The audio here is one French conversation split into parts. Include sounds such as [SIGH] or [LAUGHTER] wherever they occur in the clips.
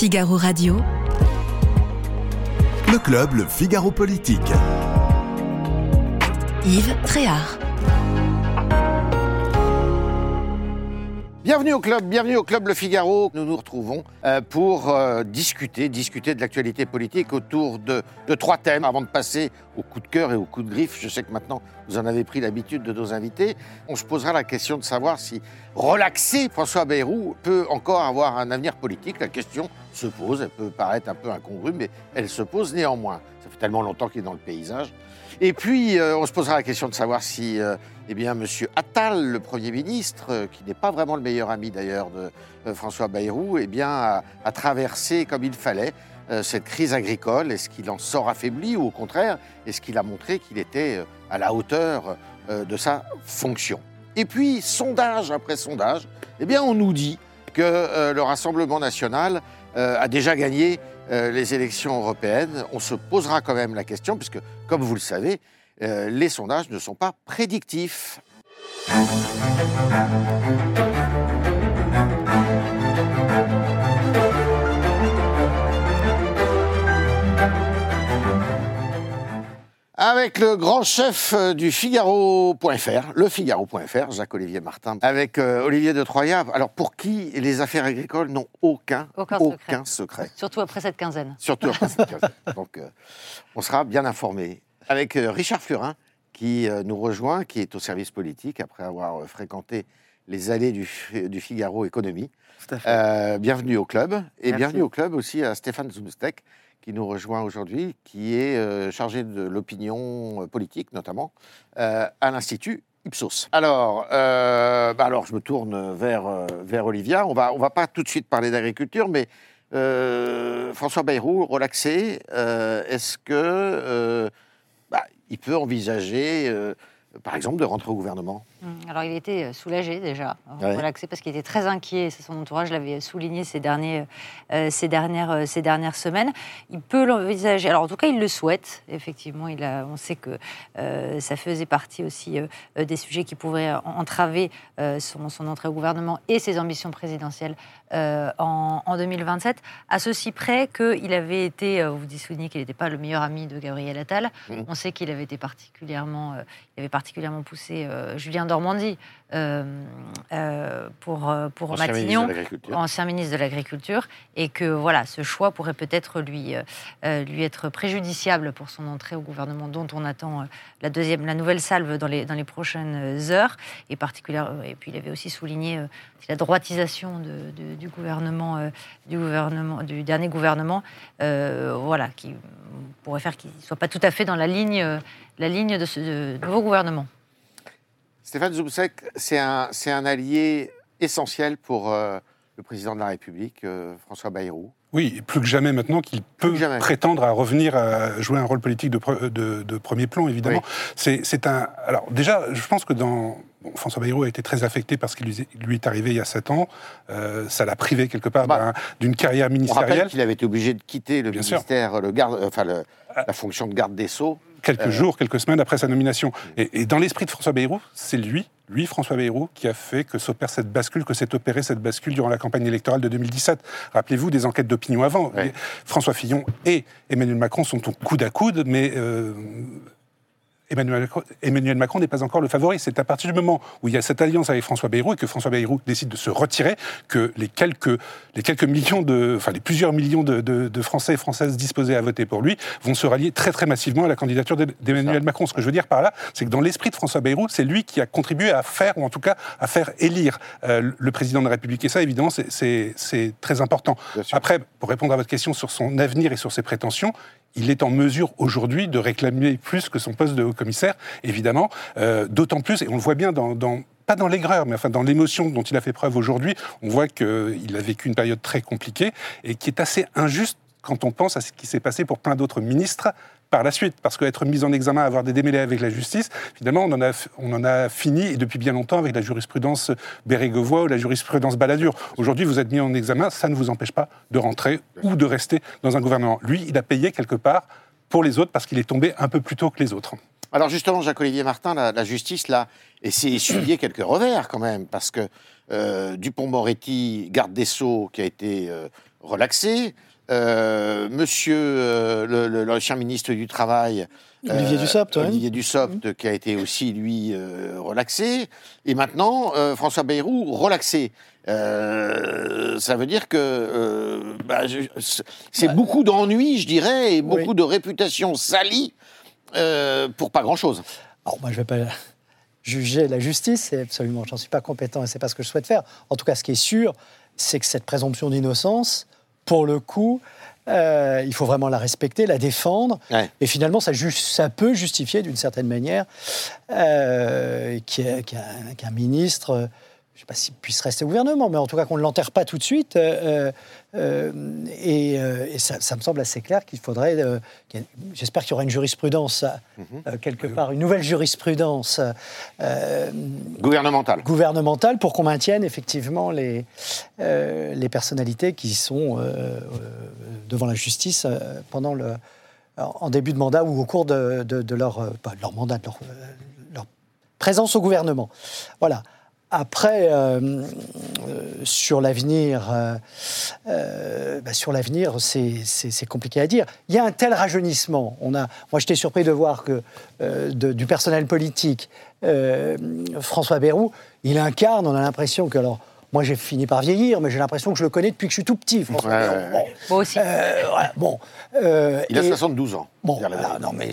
Figaro Radio. Le club, le Figaro Politique. Yves Tréhard. Bienvenue au club, bienvenue au club Le Figaro. Nous nous retrouvons euh, pour euh, discuter, discuter de l'actualité politique autour de, de trois thèmes avant de passer au coup de cœur et au coup de griffe. Je sais que maintenant vous en avez pris l'habitude de nos invités. On se posera la question de savoir si relaxer François Bayrou peut encore avoir un avenir politique. La question se pose, elle peut paraître un peu incongrue, mais elle se pose néanmoins. Ça fait tellement longtemps qu'il est dans le paysage. Et puis, euh, on se posera la question de savoir si, euh, eh M. Attal, le Premier ministre, euh, qui n'est pas vraiment le meilleur ami d'ailleurs de François Bayrou, eh bien, a, a traversé comme il fallait cette crise agricole. Est-ce qu'il en sort affaibli ou au contraire, est-ce qu'il a montré qu'il était à la hauteur de sa fonction? Et puis, sondage après sondage, eh on nous dit que le Rassemblement national a déjà gagné euh, les élections européennes. On se posera quand même la question, puisque, comme vous le savez, euh, les sondages ne sont pas prédictifs. Avec le grand chef euh, du Figaro.fr, le Figaro.fr, Jacques-Olivier Martin, avec euh, Olivier de Troyat. Alors, pour qui les affaires agricoles n'ont aucun, Aucun secret. secret. Surtout après cette quinzaine. Surtout après cette quinzaine. [LAUGHS] Donc, euh, on sera bien informé. Avec euh, Richard Flurin, qui euh, nous rejoint, qui est au service politique après avoir euh, fréquenté les allées du, Fi- du Figaro Économie. Euh, bienvenue au club. Et Merci. bienvenue au club aussi à Stéphane Zumstek, qui nous rejoint aujourd'hui, qui est euh, chargé de l'opinion euh, politique, notamment, euh, à l'Institut Ipsos. Alors, bah alors, je me tourne vers, vers Olivia. On va, on va pas tout de suite parler d'agriculture, mais François Bayrou, relaxé, est-ce que bah, il peut envisager, par exemple, de rentrer au gouvernement? Alors il était euh, soulagé déjà, euh, Ouais. relaxé parce qu'il était très inquiet. et c'est Son entourage l'avait souligné ces, derniers, euh, ces, dernières, euh, ces dernières semaines. Il peut l'envisager. Alors en tout cas, il le souhaite. Effectivement, il a, on sait que euh, ça faisait partie aussi euh, euh, des sujets qui pourraient en- entraver euh, son, son entrée au gouvernement et ses ambitions présidentielles euh, en, en 2027. À ceci près qu'il avait été, euh, vous vous souvenez qu'il n'était pas le meilleur ami de Gabriel Attal. Mhm. On sait qu'il avait été particulièrement, euh, il avait particulièrement poussé euh, Julien Euh, euh, pour, euh, pour Ancien ministre Matignon l'Agriculture. ancien ministre de l'Agriculture, et que voilà, ce choix pourrait peut-être lui, lui être préjudiciable pour son entrée au gouvernement, dont on attend la deuxième, la nouvelle salve dans les, dans les prochaines heures, et particulièrement. Et puis il avait aussi souligné la droitisation de- de- du gouvernement, du gouvernement, du dernier gouvernement, euh, voilà, qui pourrait faire qu'il ne soit pas tout à fait dans la ligne, la ligne de ce de nouveau gouvernement. Stéphane Zumsek, c'est un, un allié essentiel pour euh, le président de la République, euh, François Bayrou. Oui, plus que jamais maintenant qu'il peut prétendre à revenir à jouer un rôle politique de, pre- de- de premier plan, évidemment. C'est c'est un. Alors, déjà, je pense que dans. Bon, François Bayrou a été très affecté parce qu'il lui, lui est arrivé il y a sept ans. Euh, ça l'a privé quelque part Bah, d'un- d'une carrière On ministérielle. qu'il avait été obligé de quitter le Bien sûr. ministère, le garde, enfin le- la fonction de garde des Sceaux. quelques Euh, jours, quelques semaines après sa nomination. Et, et dans l'esprit de François Bayrou, c'est lui, lui, François Bayrou, qui a fait que s'opère cette bascule, que s'est opérée cette bascule durant la campagne électorale de 2017. Rappelez-vous des enquêtes d'opinion avant. Ouais. François Fillon et Emmanuel Macron sont au coude à coude, mais euh, Emmanuel, Macron- Emmanuel Macron n'est pas encore le favori. C'est à partir du moment où il y a cette alliance avec François Bayrou et que François Bayrou décide de se retirer que les quelques, les quelques millions de, enfin les plusieurs millions de, de- de Français et Françaises disposés à voter pour lui vont se rallier très très massivement à la candidature d'E- d'Emmanuel Macron. Ce que je veux dire par là, c'est que dans l'esprit de François Bayrou, c'est lui qui a contribué à faire, ou en tout cas à faire élire euh, le président de la République. Et ça, évidemment, c'est- très important. Après, pour répondre à votre question sur son avenir et sur ses prétentions, il est en mesure aujourd'hui de réclamer plus que son poste de haut commissaire, évidemment. Euh, D'autant plus, et on le voit bien dans, dans- pas dans l'aigreur, mais enfin dans l'émotion dont il a fait preuve aujourd'hui, on voit qu'il a vécu une période très compliquée et qui est assez injuste quand on pense à ce qui s'est passé pour plein d'autres ministres par la suite. Parce qu'être mis en examen, avoir des démêlés avec la justice, finalement, on en a, on en a fini, et depuis bien longtemps, avec la jurisprudence Bérégovoy ou la jurisprudence Balladur. Aujourd'hui, vous êtes mis en examen, ça ne vous empêche pas de rentrer ou de rester dans un gouvernement. Lui, il a payé quelque part pour les autres parce qu'il est tombé un peu plus tôt que les autres. Alors justement, Jacques-Olivier Martin, la, justice, là, essaie d'essuyer [COUGHS] quelques revers quand même, parce que euh, Dupont-Moretti, garde des Sceaux, qui a été euh, relaxé, euh, monsieur l'ancien ministre du Travail, Olivier Dussopt, Olivier Dussopt, mmh. qui a été aussi, lui, relaxé, et maintenant, François Bayrou, relaxé. ça veut dire que bah, c'est bah, beaucoup d'ennuis, je dirais, et beaucoup de réputation salie euh, pour pas grand-chose. Alors moi, je vais pas juger la justice, c'est absolument, j'en suis pas compétent et c'est pas ce que je souhaite faire. En tout cas, ce qui est sûr, c'est que cette présomption d'innocence, pour le coup, euh, il faut vraiment la respecter, la défendre. Et finalement, ça, ça peut justifier d'une certaine manière euh, qu'un ministre je ne sais pas s'il puisse rester au gouvernement, mais en tout cas qu'on ne l'enterre pas tout de suite. Euh, euh, et, euh, ça, me semble assez clair qu'il faudrait. J'espère qu'il y aura une jurisprudence, mhm. quelque part, une nouvelle jurisprudence. gouvernementale. Gouvernementale pour qu'on maintienne effectivement les, les personnalités qui sont devant la justice pendant le, en début de mandat ou au cours de, de, leur, pas de leur mandat, de leur, leur présence au gouvernement. Voilà. Après, euh, euh, sur l'avenir, euh, bah, sur l'avenir, c'est compliqué à dire. Il y a un tel rajeunissement. On a, moi, j'étais surpris de voir que du personnel politique, François Bayrou, il incarne. On a l'impression que alors. Moi, j'ai fini par vieillir, mais j'ai l'impression que je le connais depuis que je suis tout petit, François Bayrou. Moi aussi. bon, il a 72 ans. Bon, non, mais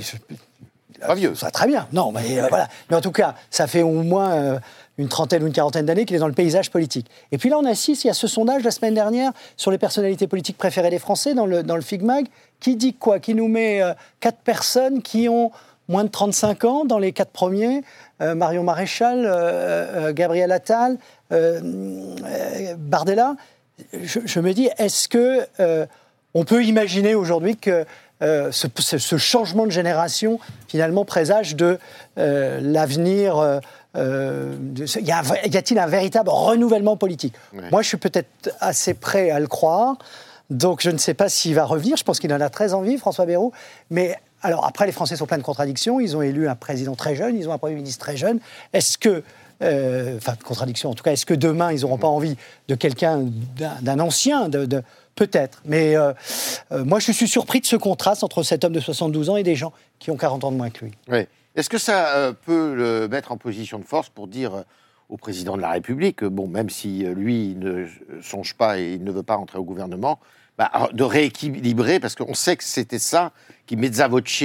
pas vieux. Ça très bien. Non, mais voilà. Mais en tout cas, ça fait au moins une trentaine ou une quarantaine d'années qu'il est dans le paysage politique. Et puis là, on assiste, il y a ce sondage la semaine dernière sur les personnalités politiques préférées des Français dans le, dans le FIGMAG, qui dit quoi? Qui nous met euh, quatre personnes qui ont moins de 35 ans dans les quatre premiers, euh, Marion Maréchal, euh, Gabriel Attal, Bardella. Je, me dis, est-ce que on peut imaginer aujourd'hui que ce, changement de génération finalement présage de l'avenir y a-t-il un véritable renouvellement politique Moi, je suis peut-être assez prêt à le croire. Donc, je ne sais pas s'il va revenir. Je pense qu'il en a très envie, François Bayrou. Mais alors, après, les Français sont pleins de contradictions. Ils ont élu un président très jeune, ils ont un Premier ministre très jeune. Est-ce que euh, enfin, contradiction en tout cas, est-ce que demain, ils n'auront pas envie de quelqu'un, d'un ancien, de, peut-être. Mais euh, moi, je suis surpris de ce contraste entre cet homme de 72 ans et des gens qui ont 40 ans de moins que lui. Oui. Est-ce que ça euh, peut le mettre en position de force pour dire euh, au président de la République, bon, même si euh, lui ne songe pas et il ne veut pas entrer au gouvernement, bah, de rééquilibrer, parce qu'on sait que c'était ça qui mezza voce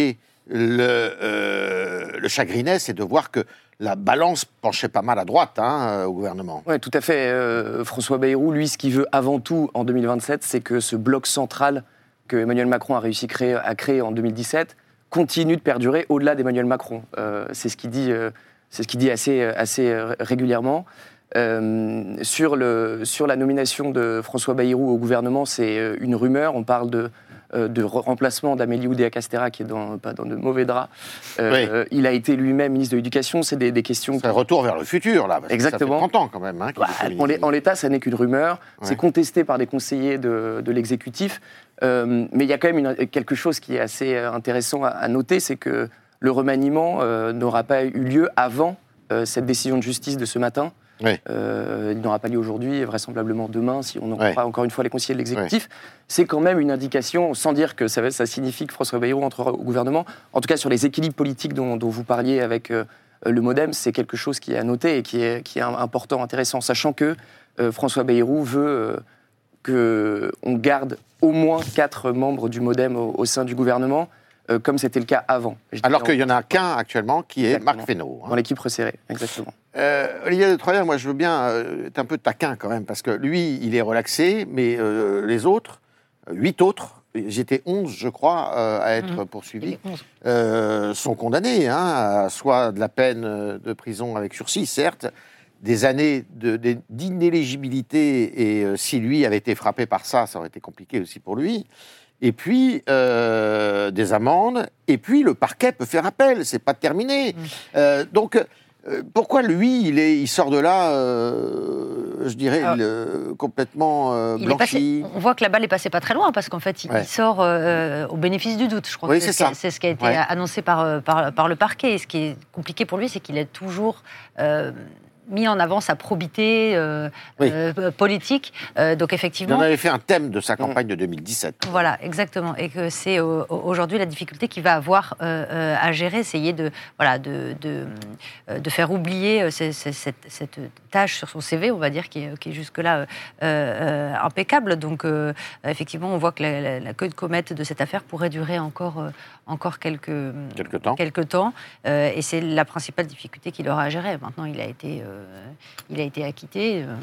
le, le chagrinait, c'est de voir que la balance penchait pas mal à droite hein, au gouvernement. Oui, tout à fait. François Bayrou, lui, ce qu'il veut avant tout en 2027, c'est que ce bloc central que Emmanuel Macron a réussi à créer en 2017 continue de perdurer au-delà d'Emmanuel Macron. Euh, c'est ce qu'il dit, euh, c'est ce qu'il dit assez, assez régulièrement. Euh, sur, sur la nomination de François Bayrou au gouvernement, c'est une rumeur. On parle de, de remplacement d'Amélie Oudéa-Castéra, qui est dans, pas dans de mauvais draps. Il a été lui-même ministre de l'Éducation. C'est des, questions. C'est un retour vers le futur, là. Exactement. ça fait 30 ans, quand même. Hein, bah, en l'état, ça n'est qu'une rumeur. C'est contesté par des conseillers de, de l'exécutif. Euh, mais il y a quand même quelque chose qui est assez euh, intéressant à, noter, c'est que le remaniement euh, n'aura pas eu lieu avant cette décision de justice de ce matin. Il n'aura pas lieu aujourd'hui et vraisemblablement demain, si on en ouais. encore une fois les conseillers de l'exécutif. C'est quand même une indication, sans dire que ça, ça, signifie que François Bayrou entrera au gouvernement, en tout cas sur les équilibres politiques dont, vous parliez avec le Modem, c'est quelque chose qui est à noter et qui est, qui est important, intéressant, sachant que François Bayrou veut qu'on garde au moins quatre membres du Modem au, sein du gouvernement, euh, comme c'était le cas avant. Alors qu'il n'y en a qu'un actuellement, qui est Marc Fesneau. Hein. Dans l'équipe resserrée, exactement. Euh, Olivier de Troyer, moi je veux bien euh, être un peu taquin quand même, parce que lui, il est relaxé, mais les autres, huit autres, j'étais 11, je crois, à être mmh. poursuivis, sont condamnés, hein, à soit de la peine de prison avec sursis, certes, des années d'inéligibilité, et euh, si lui avait été frappé par ça, ça aurait été compliqué aussi pour lui. Et puis euh, des amendes, et puis le parquet peut faire appel, c'est pas terminé. Mmh. Euh, donc Euh, pourquoi lui, il, est, il sort de là, euh, je dirais, Alors, complètement euh, Il est passé- blanchi on voit que la balle est passée pas très loin parce qu'en fait, il Ouais. sort euh, au bénéfice du doute. Je crois Oui, que c'est ce, ça. qui a- c'est ce qui a été Ouais. annoncé par, par, par le parquet. Et ce qui est compliqué pour lui, c'est qu'il a toujours mis en avant sa probité euh, Oui. euh, politique. Euh, donc Il effectivement, en avait fait un thème de sa campagne de 2017. Voilà, exactement. Et que c'est aujourd'hui la difficulté qu'il va avoir euh, à gérer, essayer de, voilà, de, de, de faire oublier ce- ce- cette, cette tâche sur son CV, on va dire, qui est, qui est jusque-là euh, euh, impeccable. Donc, effectivement, on voit que la, la- la queue de comète de cette affaire pourrait durer encore, encore quelques, Quelque temps. quelques temps. Et c'est la principale difficulté qu'il aura à gérer. Maintenant, il a été, il a été acquitté. euh,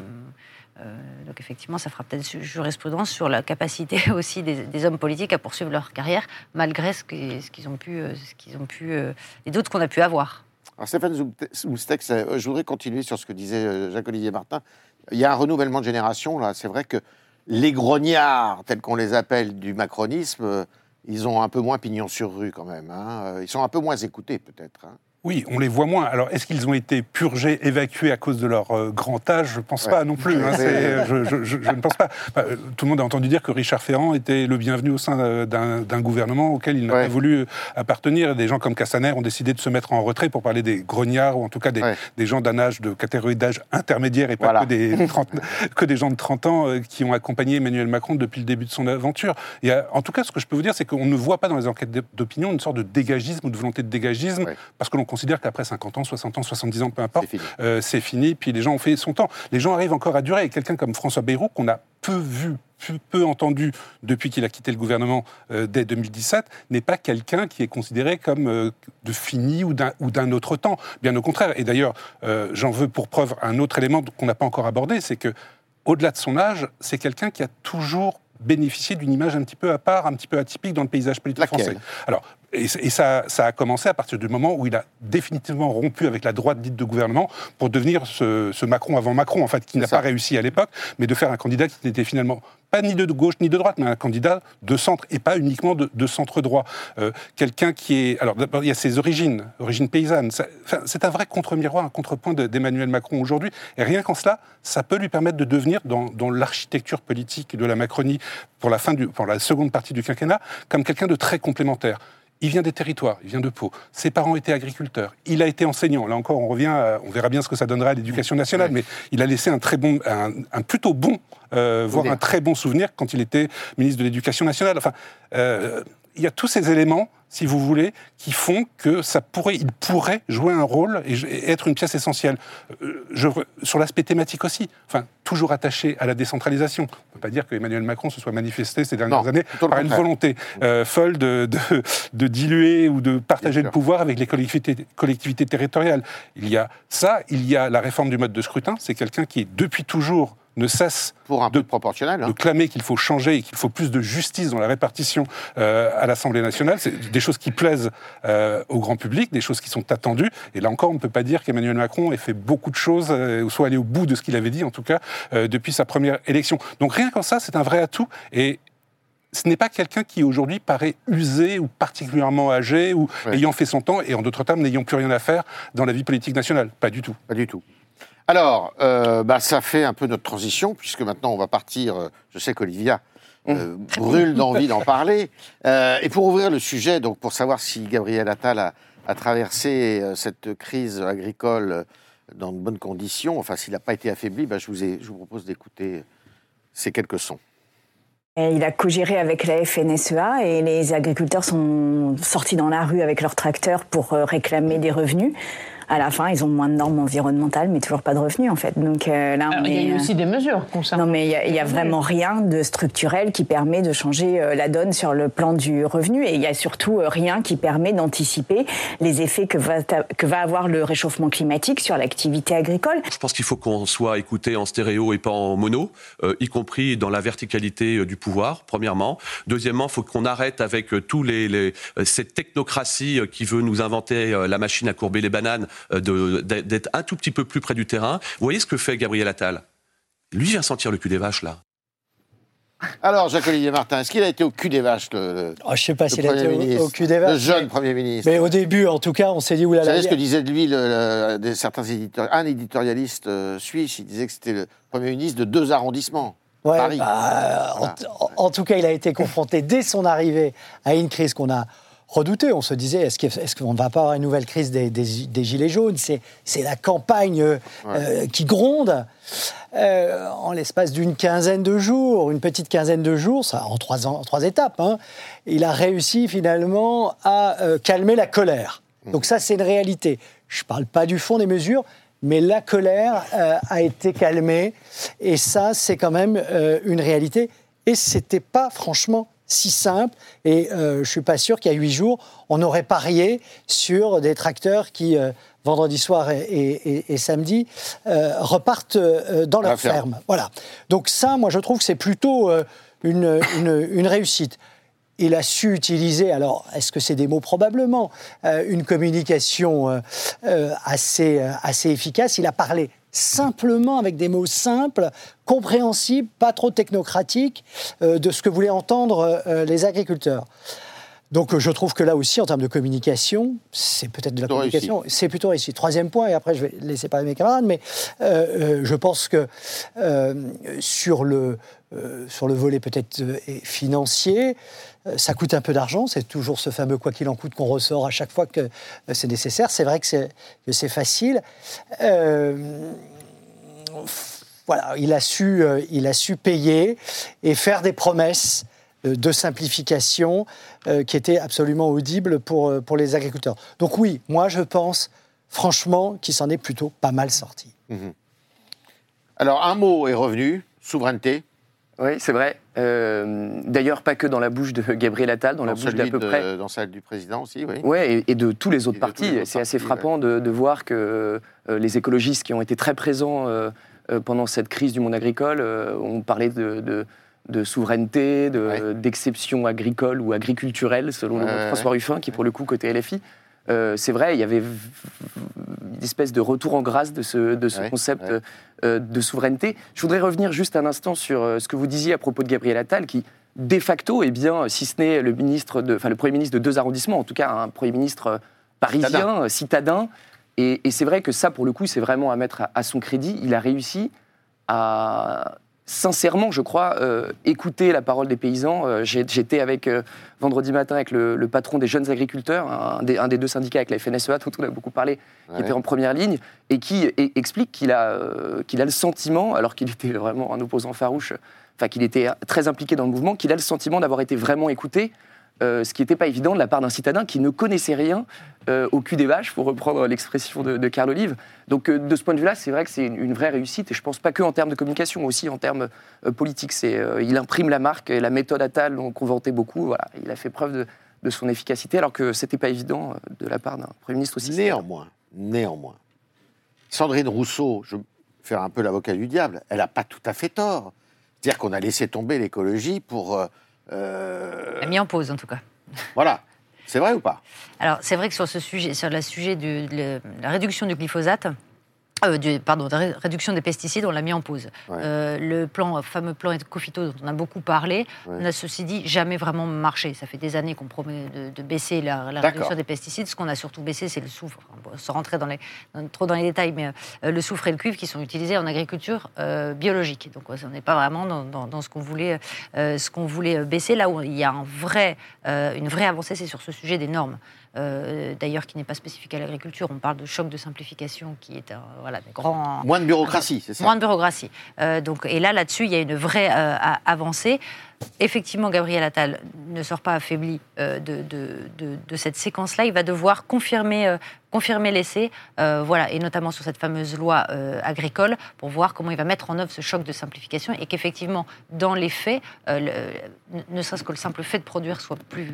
euh, donc effectivement, ça fera peut-être ju- jurisprudence sur la capacité [LAUGHS] aussi des, hommes politiques à poursuivre leur carrière malgré ce qu'ils ont pu, euh, ce qu'ils ont pu, euh, les doutes qu'on a pu avoir. Alors Stéphane euh, je voudrais continuer sur ce que disait euh, Jacques-Olivier Martin. Il y a un renouvellement de génération, là. C'est vrai que les grognards, tels qu'on les appelle du macronisme, euh, ils ont un peu moins pignon sur rue quand même. hein. Euh, Ils sont un peu moins écoutés peut-être. hein. Oui, on les voit moins. Alors, est-ce qu'ils ont été purgés, évacués à cause de leur euh, grand âge? Je ne pense Ouais. pas non plus. hein. Je, je- je- je ne pense pas. Euh, tout le monde a entendu dire que Richard Ferrand était le bienvenu au sein euh, d'un gouvernement auquel il n'a Ouais. pas voulu appartenir. Des gens comme Castaner ont décidé de se mettre en retrait pour parler des grognards, ou en tout cas des, Ouais. des gens d'un âge de catégorie d'âge intermédiaire et pas Voilà. que, des 30 [LAUGHS] que des gens de 30 ans euh, qui ont accompagné Emmanuel Macron depuis le début de son aventure. Et, euh, en tout cas, ce que je peux vous dire, c'est qu'on ne voit pas dans les enquêtes d'opinion une sorte de dégagisme ou de volonté de dégagisme, parce que l'on considère qu'après 50 ans, 60 ans, 70 ans, peu importe, C'est fini. euh, c'est fini, puis les gens ont fait son temps. Les gens arrivent encore à durer. Et quelqu'un comme François Bayrou, qu'on a peu vu, peu, peu entendu depuis qu'il a quitté le gouvernement euh, dès 2017, n'est pas quelqu'un qui est considéré comme euh, de fini ou d'un ou d'un autre temps. Bien au contraire. Et d'ailleurs, j'en veux pour preuve un autre élément qu'on n'a pas encore abordé, c'est que au-delà de son âge, c'est quelqu'un qui a toujours bénéficié d'une image un petit peu à part, un petit peu atypique dans le paysage politique Laquelle? français. Alors, et, et ça, ça a commencé à partir du moment où il a définitivement rompu avec la droite dite de gouvernement pour devenir ce, ce Macron avant Macron, en fait, qui n'a pas réussi à l'époque, mais de faire un candidat qui n'était finalement pas ni de gauche ni de droite, mais un candidat de centre et pas uniquement de, de centre droit. Euh, Quelqu'un qui est. Alors, d'abord, il y a ses origines, origines paysannes. C'est un vrai contre-miroir, un contrepoint de- d'Emmanuel Macron aujourd'hui. Et rien qu'en cela, ça peut lui permettre de devenir, dans, dans l'architecture politique de la Macronie pour la, fin du, pour la seconde partie du quinquennat, comme quelqu'un de très complémentaire. Il vient des territoires, il vient de Pau. Ses parents étaient agriculteurs. Il a été enseignant. Là encore, on revient, à- on verra bien ce que ça donnera à l'éducation nationale, mais il a laissé un très bon, un, un plutôt bon, euh, voire un très bon souvenir quand il était ministre de l'Éducation nationale. Enfin, euh, il y a tous ces éléments, si vous voulez, qui font que ça pourrait, il pourrait jouer un rôle et, et être une pièce essentielle. Euh, je, sur l'aspect thématique aussi, enfin, toujours attaché à la décentralisation. On ne peut pas dire que Emmanuel Macron se soit manifesté ces dernières Non, années par une volonté euh, folle de, de, de diluer ou de partager le pouvoir avec les collectivités, collectivités territoriales. Il y a ça, il y a la réforme du mode de scrutin. C'est quelqu'un qui, depuis toujours, ne cesse Pour un de- peu de proportionnel. hein. de clamer qu'il faut changer et qu'il faut plus de justice dans la répartition euh, à l'Assemblée nationale. C'est des choses qui plaisent euh, au grand public, des choses qui sont attendues. Et là encore, on ne peut pas dire qu'Emmanuel Macron ait fait beaucoup de choses, euh, ou soit allé au bout de ce qu'il avait dit, en tout cas, depuis sa première élection. Donc rien qu'en ça, c'est un vrai atout. Et ce n'est pas quelqu'un qui aujourd'hui paraît usé ou particulièrement âgé ou Ouais. ayant fait son temps et en d'autres termes n'ayant plus rien à faire dans la vie politique nationale. Pas du tout. Pas du tout. Alors, euh, bah, ça fait un peu notre transition, puisque maintenant on va partir. euh, je sais qu'Olivia euh, [LAUGHS] brûle d'envie d'en parler. Euh, et pour ouvrir le sujet, donc pour savoir si Gabriel Attal a, a traversé euh, cette crise agricole dans de bonnes conditions, enfin s'il n'a pas été affaibli, bah, je, vous ai- je vous propose d'écouter ces quelques sons. Il a co-géré avec la FNSEA et les agriculteurs sont sortis dans la rue avec leurs tracteurs pour réclamer des revenus. À la fin, ils ont moins de normes environnementales, mais toujours pas de revenus en fait. Donc euh, là, on Alors, il y a eu euh, aussi des mesures concernant. non, mais il y a- vraiment rien de structurel qui permet de changer euh, la donne sur le plan du revenu. Et il y a surtout euh, rien qui permet d'anticiper les effets que va, que va avoir le réchauffement climatique sur l'activité agricole. Je pense qu'il faut qu'on soit écouté en stéréo et pas en mono, euh, y compris dans la verticalité euh, du pouvoir, premièrement. Deuxièmement, il faut qu'on arrête avec euh, tous les, les- euh, cette technocratie euh, qui veut nous inventer euh, la machine à courber les bananes, d'être d'être un tout petit peu plus près du terrain. Vous voyez ce que fait Gabriel Attal? Lui vient sentir le cul des vaches, là. Alors, Jacques-Olivier Martin, est-ce qu'il a été au cul des vaches, le, oh, Je ne sais pas s'il a Premier été au, ministre, au cul des vaches. le jeune mais- Premier ministre Mais au début, en tout cas, on s'est dit, Vous oulala. savez ce que disait de lui le- le- des- certains éditeurs, un éditorialiste euh, suisse Il disait que c'était le Premier ministre de deux arrondissements. Ouais, Paris. bah, en- Voilà. en, en tout cas, il a été confronté dès son arrivée à une crise qu'on a redoutée. On se disait, est-ce qu'on ne va pas avoir une nouvelle crise des, des- des Gilets jaunes? C'est la campagne euh, euh, qui gronde. Euh, en l'espace d'une quinzaine de jours, une petite quinzaine de jours, ça, en, trois, ans- en trois étapes, hein, il a réussi finalement à euh, calmer la colère. Donc ça, c'est une réalité. Je ne parle pas du fond des mesures, mais la colère euh, a été calmée. Et ça, c'est quand même une réalité. Et c'était pas franchement si simple. Et euh, je ne suis pas sûr qu'il y a huit jours, on aurait parié sur des tracteurs qui, euh, vendredi soir et, et- et- et samedi, euh, repartent dans leur ferme. ferme. Voilà. Donc ça, moi, je trouve que c'est plutôt une, une- une réussite. Il a su utiliser, alors est-ce que c'est des mots? Probablement, euh, une communication euh, euh, assez, assez efficace. Il a parlé simplement avec des mots simples, compréhensibles, pas trop technocratiques, euh, de ce que voulaient entendre euh, les agriculteurs. Donc euh, je trouve que là aussi, en termes de communication, c'est peut-être de la communication, c'est plutôt réussi. Troisième point, et après je vais laisser parler mes camarades, mais euh, euh, je pense que euh, sur, le, euh, sur le volet peut-être euh, financier, euh, ça coûte un peu d'argent, c'est toujours ce fameux quoi qu'il en coûte qu'on ressort à chaque fois que euh, c'est nécessaire. C'est vrai que c'est facile. Euh, voilà, il a su, euh, il a su payer et faire des promesses euh, de simplification euh, qui étaient absolument audibles pour, euh, pour les agriculteurs. Donc oui, moi je pense franchement qu'il s'en est plutôt pas mal sorti. Alors, un mot est revenu souveraineté. Oui, c'est vrai. Euh, D'ailleurs, pas que dans la bouche de Gabriel Attal, dans, la bouche d'à peu de- près. dans celle du président aussi, oui. Ouais, et, et de tous les autres partis. C'est assez frappant de, de voir que euh, les écologistes qui ont été très présents euh, pendant cette crise du monde agricole ont parlé de, de- de souveraineté, de- Ouais. d'exception agricole ou agriculturelle, selon le Ouais, mot de ouais, François Ruffin, qui pour le coup, côté LFI. Euh, c'est vrai, il y avait une espèce de retour en grâce de ce, de ce Ouais, concept ouais. euh, de souveraineté. Je voudrais revenir juste un instant sur euh, ce que vous disiez à propos de Gabriel Attal, qui de facto, eh bien, si ce n'est le ministre, de, enfin le premier ministre de deux arrondissements, en tout cas un premier ministre euh, parisien, Citadin. euh, citadin. Et, et c'est vrai que ça, pour le coup, c'est vraiment à mettre à, à son crédit. Il a réussi à sincèrement, je crois, euh, écouter la parole des paysans. Euh, J'étais avec euh, vendredi matin avec le, le patron des jeunes agriculteurs, un des, un des deux syndicats avec la FNSEA, dont on a beaucoup parlé, qui était en première ligne, et qui explique qu'il a, qu'il a le sentiment, alors qu'il était vraiment un opposant farouche, enfin qu'il était très impliqué dans le mouvement, qu'il a le sentiment d'avoir été vraiment écouté, euh, ce qui n'était pas évident de la part d'un citadin qui ne connaissait rien euh, au cul des vaches, pour reprendre l'expression de, Carl Olive. Donc euh, de ce point de vue-là, c'est vrai que c'est une, vraie réussite, et je pense pas que en termes de communication, aussi en termes politiques. Il imprime la marque, et la méthode Attal, dont on vantait beaucoup. Il a fait preuve de, son efficacité, alors que c'était pas évident de la part d'un Premier ministre aussi. Néanmoins, néanmoins, Sandrine Rousseau, je vais faire un peu l'avocat du diable, elle n'a pas tout à fait tort. C'est-à-dire qu'on a laissé tomber l'écologie pour... euh, a mis en pause, en tout cas. voilà. C'est vrai ou pas? Alors, c'est vrai que sur ce sujet, sur le sujet de la réduction du glyphosate, euh, du- pardon, de ré- réduction des pesticides, on l'a mis en pause. Ouais. Euh, le plan, fameux plan Ecofito dont on a beaucoup parlé, Ouais. n'a ceci dit jamais vraiment marché. Ça fait des années qu'on promet de, de baisser la, réduction des pesticides. Ce qu'on a surtout baissé, c'est le soufre. Enfin, sans rentrer dans les, dans- trop dans les détails, mais euh, le soufre et le cuivre qui sont utilisés en agriculture euh, biologique. Donc, on n'est pas vraiment dans, dans- dans ce qu'on voulait, euh, ce qu'on voulait euh, baisser. Là où il y a un vrai, euh, une vraie avancée, c'est sur ce sujet des normes. Euh, D'ailleurs, qui n'est pas spécifique à l'agriculture. On parle de choc de simplification qui est un voilà, des grands. Moins de bureaucratie, c'est ça Moins de bureaucratie. Euh, donc, et là, là-dessus, il y a une vraie euh, avancée. Effectivement, Gabriel Attal ne sort pas affaibli euh, de, de- de- de cette séquence-là. Il va devoir confirmer, euh, confirmer l'essai, euh, voilà, et notamment sur cette fameuse loi euh, agricole, pour voir comment il va mettre en œuvre ce choc de simplification et qu'effectivement, dans les faits, euh, le- ne serait-ce que le simple fait de produire soit plus,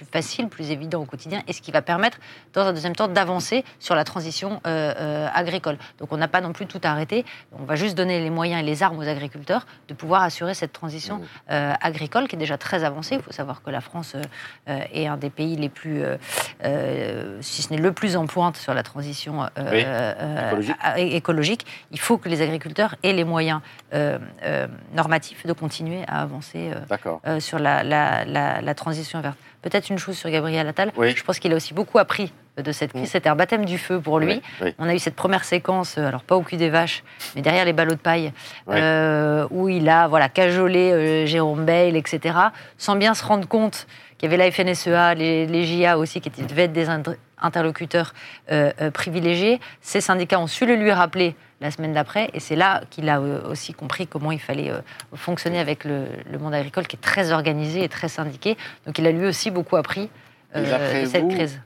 plus facile, plus évident au quotidien, et ce qui va permettre, dans un deuxième temps, d'avancer sur la transition agricole. Donc on n'a pas non plus tout arrêté, on va juste donner les moyens et les armes aux agriculteurs de pouvoir assurer cette transition mmh. agricole qui est déjà très avancée. Il faut savoir que la France est un des pays les plus, si ce n'est le plus en pointe sur la transition écologique. écologique. Il faut que les agriculteurs aient les moyens normatifs de continuer à avancer sur la, la, transition verte. Peut-être une chose sur Gabriel Attal. Je pense qu'il a aussi beaucoup appris de cette crise. C'était un baptême du feu pour lui. On a eu cette première séquence, euh, alors pas au cul des vaches, mais derrière les ballots de paille, euh, où il a voilà, cajolé euh, Jérôme Bail, etc., sans bien se rendre compte qu'il y avait la FNSEA, les, les JA aussi, qui étaient, devaient être des interlocuteurs privilégiés. Ces syndicats ont su le lui rappeler la semaine d'après. Et c'est là qu'il a euh, aussi compris comment il fallait euh, fonctionner avec le, monde agricole qui est très organisé et très syndiqué. Donc il a lui aussi beaucoup appris euh, cette crise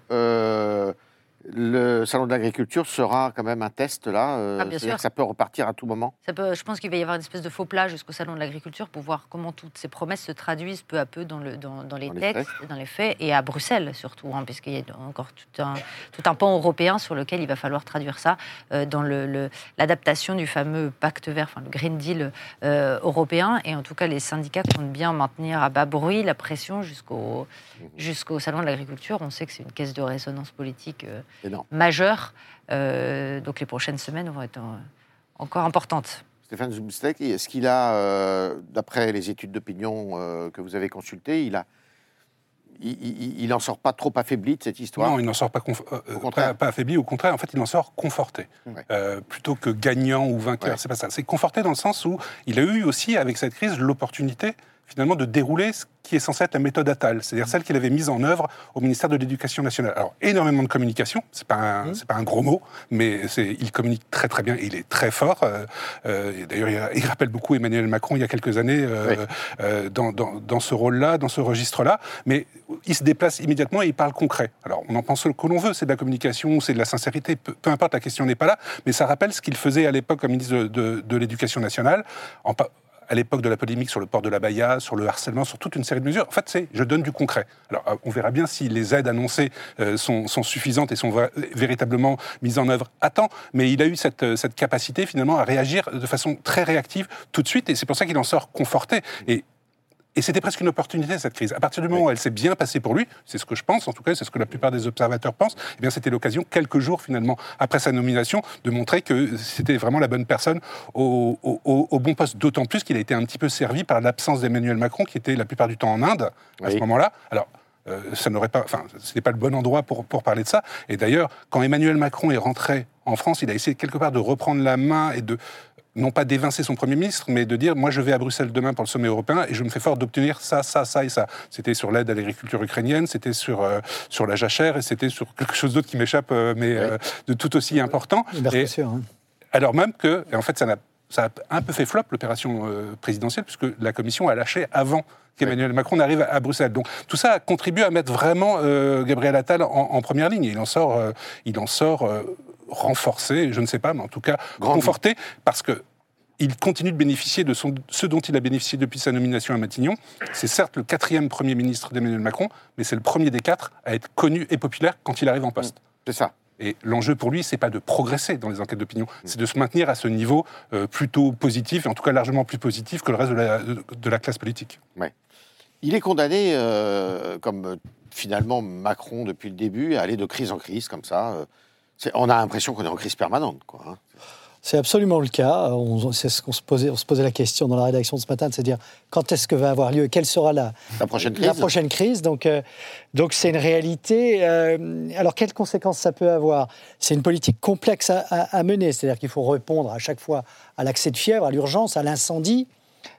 le salon de l'agriculture sera quand même un test là. Euh, ah, bien sûr. Que ça peut repartir à tout moment? Ça peut, je pense qu'il va y avoir une espèce de faux plat jusqu'au salon de l'agriculture pour voir comment toutes ces promesses se traduisent peu à peu dans, le, dans, les textes, dans les faits, et à Bruxelles surtout, hein, puisqu'il y a encore tout un, tout un pan européen sur lequel il va falloir traduire ça euh, dans l'adaptation du fameux pacte vert, enfin le Green Deal euh, européen. Et en tout cas, les syndicats comptent bien maintenir à bas bruit la pression jusqu'au mmh. jusqu'au salon de l'agriculture. On sait que c'est une caisse de résonance politique majeur. Euh, donc les prochaines semaines vont être euh, encore importantes. Stéphane Zubstek, est-ce qu'il a, euh, d'après les études d'opinion que vous avez consultées, il a il n'en sort pas trop affaibli de cette histoire? Non, il n'en sort pas, pas, affaibli, au contraire, en fait, il en sort conforté. plutôt que gagnant ou vainqueur, c'est pas ça. C'est conforté dans le sens où il a eu aussi, avec cette crise, l'opportunité finalement de dérouler ce qui est censé être la méthode Attal, c'est-à-dire celle qu'il avait mise en œuvre au ministère de l'Éducation nationale. Alors, énormément de communication, c'est pas mmh. pas un gros mot, mais il communique très très bien, il est très fort. Euh, euh, d'ailleurs, il, rappelle beaucoup Emmanuel Macron il y a quelques années euh, dans, dans, ce rôle-là, dans ce registre-là, mais il se déplace immédiatement et il parle concret. Alors, on en pense ce que l'on veut, c'est de la communication, c'est de la sincérité, peu, importe, la question n'est pas là, mais ça rappelle ce qu'il faisait à l'époque comme ministre de, de, de l'Éducation nationale, en, à l'époque de la polémique sur le port de la Baïa, sur le harcèlement, sur toute une série de mesures. En fait, c'est je donne du concret. Alors, euh, on verra bien si les aides annoncées euh, sont, suffisantes et sont véritablement mises en œuvre à temps. Mais il a eu cette, euh, cette capacité finalement à réagir de façon très réactive tout de suite, et c'est pour ça qu'il en sort conforté. Et et c'était presque une opportunité, cette crise. À partir du moment où elle s'est bien passée pour lui, c'est ce que je pense, en tout cas, c'est ce que la plupart des observateurs pensent, eh bien, c'était l'occasion, quelques jours finalement après sa nomination, de montrer que c'était vraiment la bonne personne au, bon poste. D'autant plus qu'il a été un petit peu servi par l'absence d'Emmanuel Macron, qui était la plupart du temps en Inde à ce moment-là. Alors, euh, ça n'aurait pas, enfin, ce n'est pas le bon endroit pour, pour parler de ça. Et d'ailleurs, quand Emmanuel Macron est rentré en France, il a essayé quelque part de reprendre la main et de non pas d'évincer son Premier ministre, mais de dire, moi je vais à Bruxelles demain pour le sommet européen et je me fais fort d'obtenir ça, ça, ça et ça. C'était sur l'aide à l'agriculture ukrainienne, c'était sur, euh, sur la jachère et c'était sur quelque chose d'autre qui m'échappe, euh, mais euh, de tout aussi important. Et, sûr, hein. Alors même que, et en fait ça a, ça a un peu fait flop l'opération présidentielle, puisque la Commission a lâché avant qu'Emmanuel Macron n'arrive à Bruxelles. Donc tout ça a contribué à mettre vraiment Gabriel Attal en, première ligne. il en sort, il en sort renforcé, je ne sais pas, mais en tout cas conforté, parce que il continue de bénéficier de ce dont il a bénéficié depuis sa nomination à Matignon. C'est certes le quatrième Premier ministre d'Emmanuel Macron, mais c'est le premier des quatre à être connu et populaire quand il arrive en poste. C'est ça. Et l'enjeu pour lui, c'est pas de progresser dans les enquêtes d'opinion, c'est de se maintenir à ce niveau euh, plutôt positif, et en tout cas largement plus positif que le reste de la, classe politique. Ouais. Il est condamné, euh, comme finalement Macron depuis le début, à aller de crise en crise comme ça. On a l'impression qu'on est en crise permanente. Quoi, hein. C'est absolument le cas. C'est ce qu'on se posait, on se posait la question dans la rédaction de ce matin, de se dire quand est-ce que va avoir lieu, quelle sera la, la prochaine crise. La prochaine crise? Donc, euh, donc c'est une réalité. Euh, alors, quelles conséquences ça peut avoir? C'est une politique complexe à, mener. C'est-à-dire qu'il faut répondre à chaque fois à l'accès de fièvre, à l'urgence, à l'incendie.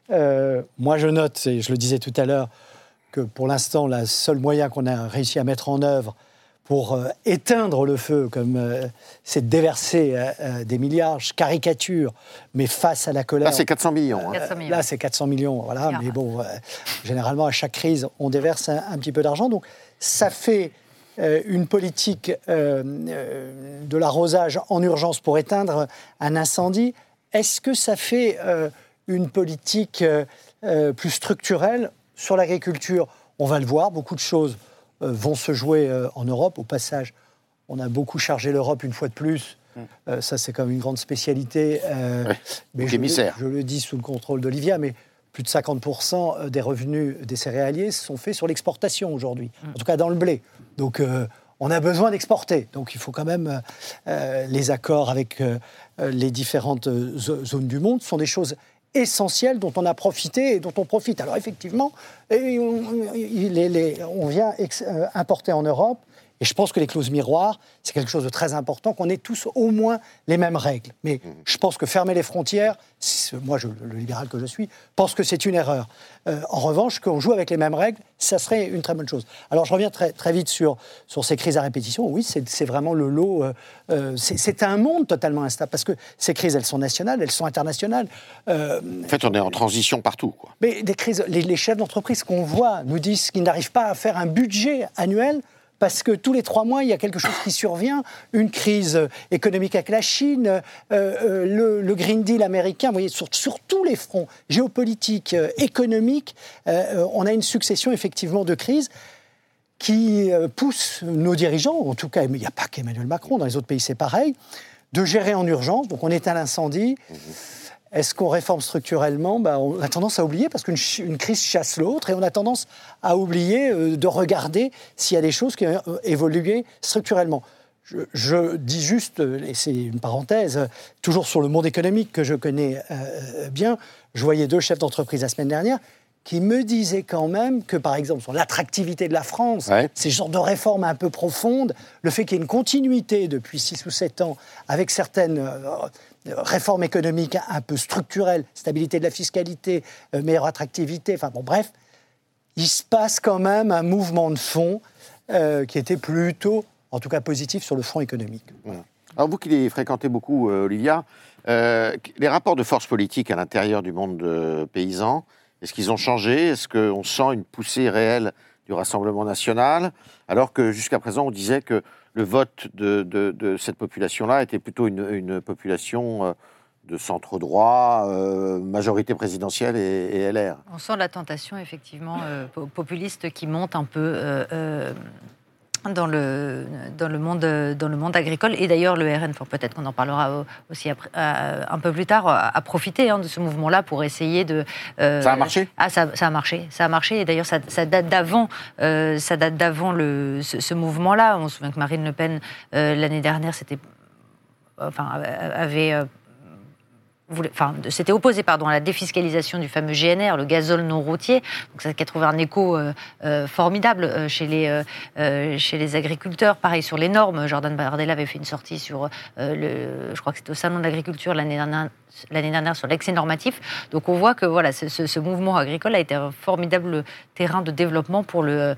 Euh, moi, je note, et je le disais tout à l'heure, que pour l'instant, le seul moyen qu'on a réussi à mettre en œuvre, pour euh, éteindre le feu, comme euh, c'est déverser euh, des milliards, je caricature, mais face à la colère. Là, c'est 400 millions. Hein. Là, c'est 400 millions, voilà. Mais bon, généralement, à chaque crise, on déverse un, petit peu d'argent. Donc, ça fait une politique de l'arrosage en urgence pour éteindre un incendie. Est-ce que ça fait une politique plus structurelle sur l'agriculture? On va le voir, beaucoup de choses vont se jouer en Europe. Au passage, on a beaucoup chargé l'Europe une fois de plus. Mm. ça, c'est comme une grande spécialité. mais je, je, le dis sous le contrôle d'Olivia, mais plus de 50% des revenus des céréaliers sont faits sur l'exportation aujourd'hui, mm. en tout cas dans le blé. Donc on a besoin d'exporter. Donc il faut quand même les accords avec les différentes zones du monde. Ce sont des choses essentiels dont on a profité et dont on profite. Alors effectivement, on, vient euh, importer en Europe et je pense que les clauses miroirs, c'est quelque chose de très important, qu'on ait tous au moins les mêmes règles. Mais mmh. je pense que fermer les frontières, moi, je, le libéral que je suis, pense que c'est une erreur. Euh, en revanche, qu'on joue avec les mêmes règles, ça serait une très bonne chose. Alors, je reviens très, très vite sur, sur ces crises à répétition. Oui, c'est vraiment le lot. Euh, euh, c'est un monde totalement instable, parce que ces crises, elles sont nationales, elles sont internationales. en fait, on est en transition partout. Quoi. Mais des crises, les, les chefs d'entreprise qu'on voit nous disent qu'ils n'arrivent pas à faire un budget annuel parce que tous les trois mois, il y a quelque chose qui survient, une crise économique avec la Chine, euh, euh, le, Green Deal américain, vous voyez, sur, tous les fronts, géopolitiques, euh, économiques, on a une succession effectivement de crises qui poussent nos dirigeants, en tout cas, il n'y a pas qu'Emmanuel Macron, dans les autres pays c'est pareil, de gérer en urgence, donc on éteint l'incendie. Mmh. Est-ce qu'on réforme structurellement? Ben, On a tendance à oublier parce qu'une crise chasse l'autre et on a tendance à oublier euh, de regarder s'il y a des choses qui ont euh, évolué structurellement. Je, dis juste, euh, et c'est une parenthèse, toujours sur le monde économique que je connais bien, je voyais deux chefs d'entreprise la semaine dernière qui me disaient quand même que, par exemple, sur l'attractivité de la France, ces genres de réformes un peu profondes, le fait qu'il y ait une continuité depuis 6 ou 7 ans avec certaines réforme économique un peu structurelle, stabilité de la fiscalité, euh, meilleure attractivité, enfin bon, bref, il se passe quand même un mouvement de fond euh, qui était plutôt, en tout cas positif, sur le front économique. Alors vous qui les fréquentez beaucoup, euh, Olivia, les rapports de force politique à l'intérieur du monde paysan, est-ce qu'ils ont changé? Est-ce qu'on sent une poussée réelle du Rassemblement national? Alors que jusqu'à présent, on disait que le vote de, cette population-là était plutôt une, population euh, de centre droit, euh, majorité présidentielle et, LR. On sent la tentation effectivement euh, populiste qui monte un peu dans le, dans le, monde, dans le monde agricole. Et d'ailleurs, le RN, peut-être qu'on en parlera aussi après, euh, un peu plus tard, a profité hein, de ce mouvement-là pour essayer de. Euh, ça a marché? Ah, ça, ça, a marché. Ça a marché. Et d'ailleurs, ça, date d'avant euh, ça date d'avant ce, ce mouvement-là. On se souvient que Marine Le Pen, l'année dernière, c'était. Enfin, avait enfin, s'était opposé pardon, à la défiscalisation du fameux GNR, le gazole non routier. Donc ça a trouvé un écho euh, euh, formidable euh, chez, les, chez les agriculteurs. Pareil sur les normes, Jordan Bardella avait fait une sortie sur, le, je crois que c'était au Salon de l'agriculture l'année dernière, l'année dernière sur l'excès normatif. Donc on voit que voilà, ce, mouvement agricole a été un formidable terrain de développement pour le,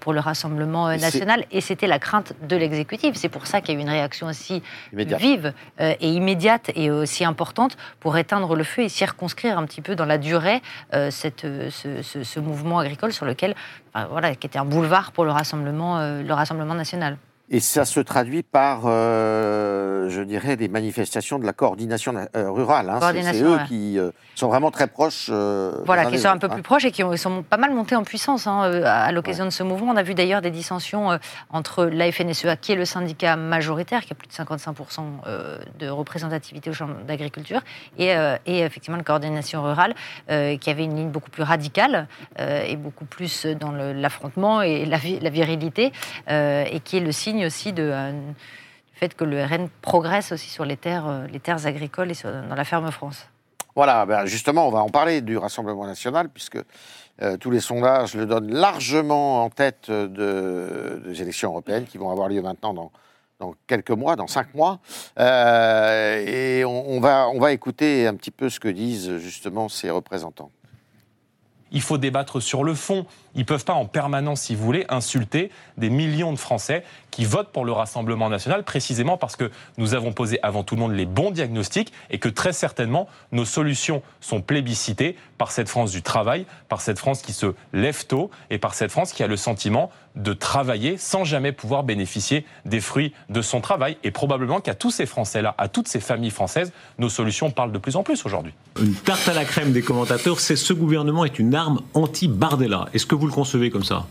pour le Rassemblement national. Et c'était la crainte de l'exécutif. C'est pour ça qu'il y a eu une réaction aussi vive et immédiate et aussi importante pour éteindre le feu et circonscrire un petit peu dans la durée euh, cette, ce, mouvement agricole sur lequel, voilà, qui était un boulevard pour le Rassemblement, euh, le Rassemblement national. Et ça se traduit par, euh, je dirais, des manifestations de la coordination euh, rurale. Hein. C'est eux qui euh, sont vraiment très proches. voilà, qui sont un peu plus proches et qui sont pas mal montés en puissance hein, à l'occasion de ce mouvement. On a vu d'ailleurs des dissensions entre la FNSEA, qui est le syndicat majoritaire, qui a plus de 55% de représentativité au champ d'agriculture, et, et, effectivement la coordination rurale, qui avait une ligne beaucoup plus radicale et beaucoup plus dans l'affrontement et la, la virilité, et qui est le signe aussi de, euh, du fait que le RN progresse aussi sur les terres, euh, les terres agricoles et dans la ferme France. Voilà, ben justement, on va en parler du Rassemblement national, puisque euh, tous les sondages le donnent largement en tête de, des élections européennes qui vont avoir lieu maintenant dans, dans quelques mois, dans cinq mois. et on, va, on va écouter un petit peu ce que disent justement ces représentants. Il faut débattre sur le fond. Ils peuvent pas en permanence, si vous voulez, insulter des millions de Français qui votent pour le Rassemblement national, précisément parce que nous avons posé avant tout le monde les bons diagnostics et que très certainement nos solutions sont plébiscitées par cette France du travail, par cette France qui se lève tôt et par cette France qui a le sentiment de travailler sans jamais pouvoir bénéficier des fruits de son travail. Et probablement qu'à tous ces Français-là, à toutes ces familles françaises, nos solutions parlent de plus en plus aujourd'hui. Une tarte à la crème des commentateurs, c'est ce gouvernement est une arme anti-Bardella. Est-ce que le concevez comme ça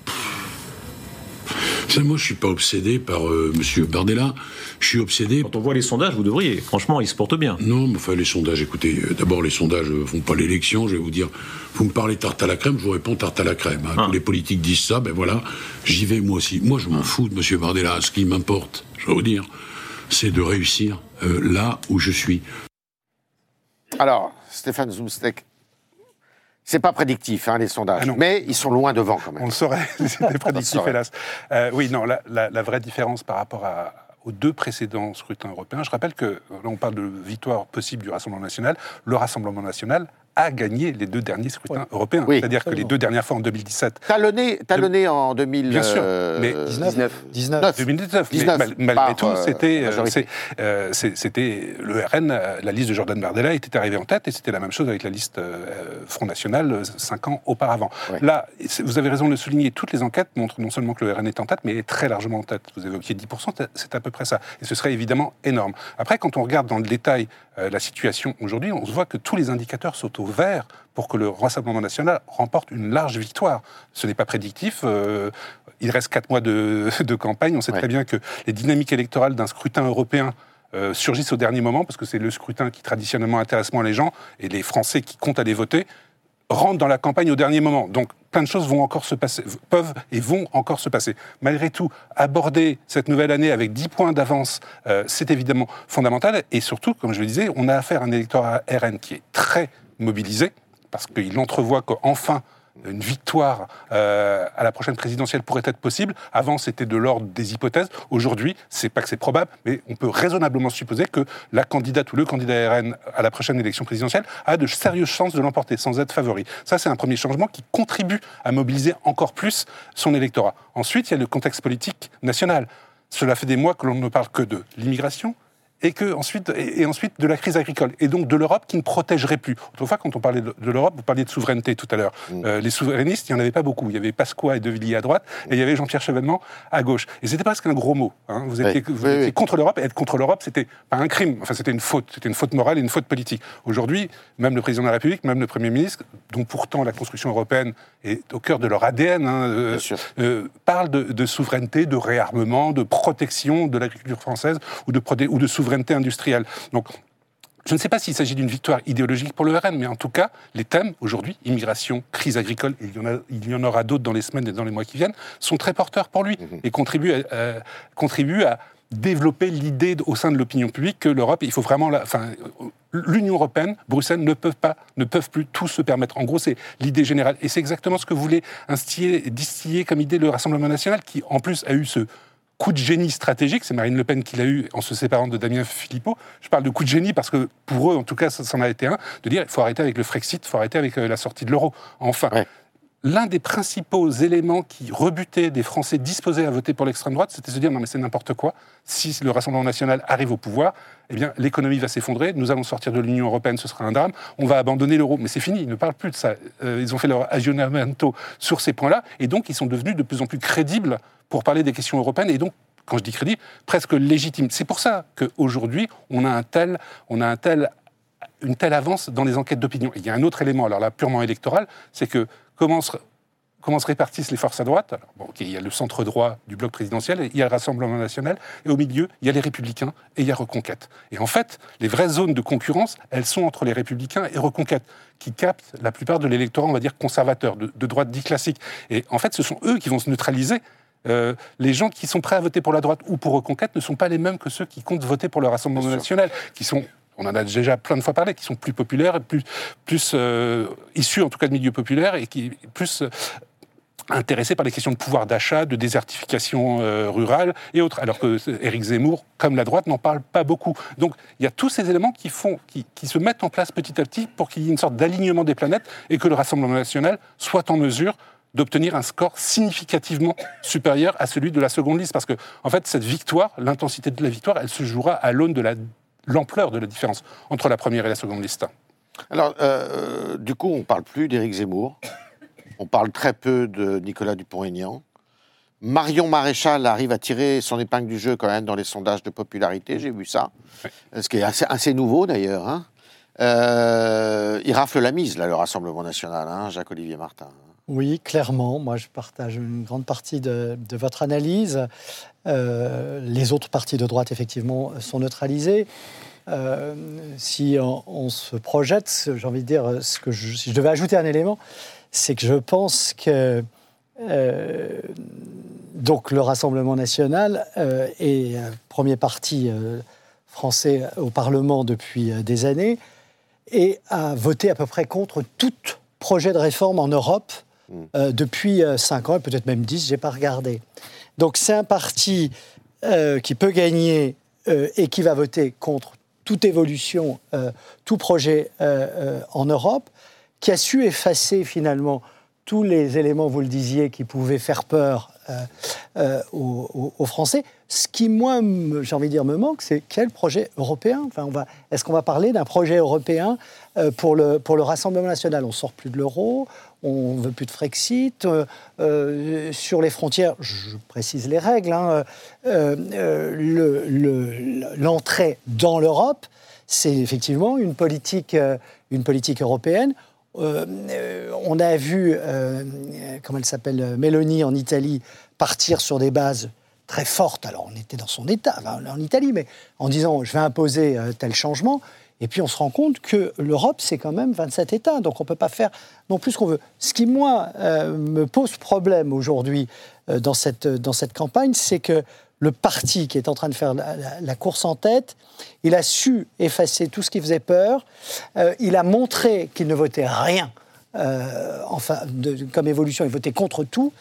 moi, je suis pas obsédé par euh, Monsieur Bardella. Je suis obsédé. Quand on voit les sondages, vous devriez. Franchement, ils se portent bien. Non, mais enfin, les sondages, écoutez, euh, d'abord, les sondages ne font pas l'élection. Je vais vous dire, vous me parlez tarte à la crème, je vous réponds tarte à la crème. hein. Ah. Tous les politiques disent ça, ben voilà, j'y vais moi aussi. Moi, je m'en fous de Monsieur Bardella. Ce qui m'importe, je vais vous dire, c'est de réussir euh, là où je suis. Alors, Stéphane Zumstek, c'est pas prédictif, hein, les sondages, Ah mais ils sont loin devant quand même. On le saurait, [LAUGHS] c'était [LAUGHS] prédictif, hélas. Euh, oui, non, la, la- la vraie différence par rapport à- aux deux précédents scrutins européens, je rappelle que, là on parle de victoire possible du Rassemblement national, le Rassemblement national a gagné les deux derniers scrutins européens. Oui. C'est-à-dire que les deux dernières fois en 2017, Talonné, talonné en 2000. Bien sûr, euh, mais 19. 19. 9. 2019, mais 19, mal- malgré tout, euh, c'était, euh, euh, le RN, la liste de Jordan Bardella était arrivée en tête, et c'était la même chose avec la liste euh, Front National cinq ans auparavant. Là, vous avez raison de le souligner, toutes les enquêtes montrent non seulement que le RN est en tête, mais est très largement en tête. Vous évoquiez 10%, c'est- c'est à peu près ça. Et ce serait évidemment énorme. Après, quand on regarde dans le détail euh, la situation aujourd'hui, on se voit que tous les indicateurs sont au vert pour que le Rassemblement national remporte une large victoire. Ce n'est pas prédictif. euh, il reste quatre mois de, [LAUGHS] de campagne. On sait Ouais. très bien que les dynamiques électorales d'un scrutin européen euh, surgissent au dernier moment, parce que c'est le scrutin qui traditionnellement intéresse moins les gens, et les Français qui comptent aller voter rentrent dans la campagne au dernier moment. Donc plein de choses vont encore se passer, peuvent et vont encore se passer. Malgré tout, aborder cette nouvelle année avec 10 points d'avance, euh, c'est évidemment fondamental. Et surtout, comme je le disais, on a affaire à un électorat RN qui est très mobilisé, parce qu'il entrevoit qu'enfin une victoire euh, à la prochaine présidentielle pourrait être possible. Avant, c'était de l'ordre des hypothèses. Aujourd'hui, c'est pas que c'est probable, mais on peut raisonnablement supposer que la candidate ou le candidat RN à la prochaine élection présidentielle a de sérieuses chances de l'emporter sans être favori. Ça, c'est un premier changement qui contribue à mobiliser encore plus son électorat. Ensuite, il y a le contexte politique national. Cela fait des mois que l'on ne parle que de l'immigration, et, que ensuite, et, et ensuite de la crise agricole, et donc de l'Europe qui ne protégerait plus. Autrefois, quand on parlait de, de l'Europe, vous parliez de souveraineté tout à l'heure. Euh, les souverainistes, il n'y en avait pas beaucoup. Il y avait Pasqua et De Villiers à droite, et il y avait Jean-Pierre Chevènement à gauche. Et c'était presque un gros mot. hein. Vous étiez, Oui. vous Oui, étiez oui. contre l'Europe, et être contre l'Europe, c'était pas un crime, enfin c'était une faute. C'était une faute morale et une faute politique. Aujourd'hui, même le président de la République, même le Premier ministre, dont pourtant la construction européenne est au cœur de leur ADN, hein, euh, euh, parle de, de souveraineté, de réarmement, de protection de l'agriculture française ou de, proté- ou de souveraineté industrielle. Donc, je ne sais pas s'il s'agit d'une victoire idéologique pour le RN, mais en tout cas, les thèmes aujourd'hui, immigration, crise agricole, et il y en, a- il y en aura d'autres dans les semaines et dans les mois qui viennent, sont très porteurs pour lui et contribuent à, euh, contribuent à développer l'idée au sein de l'opinion publique que l'Europe, il faut vraiment, la, enfin, l'Union européenne, Bruxelles ne peuvent pas, ne peuvent plus tout se permettre. En gros, c'est l'idée générale, et c'est exactement ce que voulait instiller, distiller comme idée le Rassemblement national, qui en plus a eu ce coup de génie stratégique, c'est Marine Le Pen qui l'a eu en se séparant de Damien Philippot. Je parle de coup de génie parce que pour eux, en tout cas, ça s'en a été un, de dire il faut arrêter avec le Frexit, il faut arrêter avec euh, la sortie de l'euro. Enfin. L'un des principaux éléments qui rebutaient des Français disposés à voter pour l'extrême droite, c'était de se dire non mais c'est n'importe quoi. Si le Rassemblement national arrive au pouvoir, eh bien l'économie va s'effondrer, nous allons sortir de l'Union européenne, ce sera un drame, on va abandonner l'euro. Mais c'est fini, ils ne parlent plus de ça. Euh, ils ont fait leur aggiornamento sur ces points-là, et donc ils sont devenus de plus en plus crédibles pour parler des questions européennes, et donc quand je dis crédible, presque légitime. C'est pour ça qu'aujourd'hui, on a un tel, on a un tel une telle avance dans les enquêtes d'opinion. Il y a un autre élément, alors là, purement électoral, c'est que comment se, comment se répartissent les forces à droite? Alors, bon, ok, Il y a le centre droit du bloc présidentiel, il y a le Rassemblement national, et au milieu, il y a les Républicains et il y a Reconquête. Et en fait, les vraies zones de concurrence, elles sont entre les Républicains et Reconquête, qui captent la plupart de l'électorat, on va dire, conservateur, de, de droite dit classique. Et en fait, ce sont eux qui vont se neutraliser euh, les gens qui sont prêts à voter pour la droite ou pour Reconquête ne sont pas les mêmes que ceux qui comptent voter pour le Rassemblement national, qui sont, on en a déjà plein de fois parlé, qui sont plus populaires, plus euh, issus en tout cas de milieux populaires et qui plus euh, intéressés par les questions de pouvoir d'achat, de désertification euh, rurale et autres, alors que Éric Zemmour, comme la droite, n'en parle pas beaucoup. Donc il y a tous ces éléments qui, font, qui, qui se mettent en place petit à petit pour qu'il y ait une sorte d'alignement des planètes et que le Rassemblement national soit en mesure d'obtenir un score significativement supérieur à celui de la seconde liste. Parce que, en fait, cette victoire, l'intensité de la victoire, elle se jouera à l'aune de la- l'ampleur de la différence entre la première et la seconde liste. Alors, euh, du coup, on ne parle plus d'Éric Zemmour. On parle très peu de Nicolas Dupont-Aignan. Marion Maréchal arrive à tirer son épingle du jeu quand même dans les sondages de popularité, j'ai vu ça. Ce qui est assez, assez nouveau d'ailleurs. hein. Euh, il rafle la mise, là, le Rassemblement national, hein, Jacques-Olivier Martin. Oui, clairement. Moi, je partage une grande partie de, votre analyse. Euh, les autres partis de droite, effectivement, sont neutralisés. Euh, si on, se projette, j'ai envie de dire, ce que je, si je devais ajouter un élément, c'est que je pense que euh, donc le Rassemblement national est premier parti français au Parlement depuis des années et a voté à peu près contre tout projet de réforme en Europe euh, depuis 5 euh, ans, peut-être même 10, je n'ai pas regardé. Donc c'est un parti euh, qui peut gagner et qui va voter contre toute évolution, tout projet en Europe, qui a su effacer finalement tous les éléments, vous le disiez, qui pouvaient faire peur aux, Français. Ce qui, moi, j'ai envie de dire, me manque, c'est quel projet européen? Enfin, on va, Est-ce qu'on va parler d'un projet européen pour, le, pour le Rassemblement national? On sort plus de l'euro, on veut plus de Frexit. Euh, euh, sur les frontières, je précise les règles, hein, euh, l'entrée dans l'Europe, c'est effectivement une politique, une politique européenne. on a vu, comment elle s'appelle, Mélanie en Italie, partir sur des bases très fortes. Alors on était dans son état en Italie, mais en disant je vais imposer tel changement. Et puis on se rend compte que l'Europe, c'est quand même 27 États, donc on ne peut pas faire non plus ce qu'on veut. Ce qui, moi, euh, me pose problème aujourd'hui euh, dans, cette, dans cette campagne, c'est que le parti qui est en train de faire la, course en tête, il a su effacer tout ce qui faisait peur, euh, il a montré qu'il ne votait rien. Enfin, comme évolution, il votait contre tout.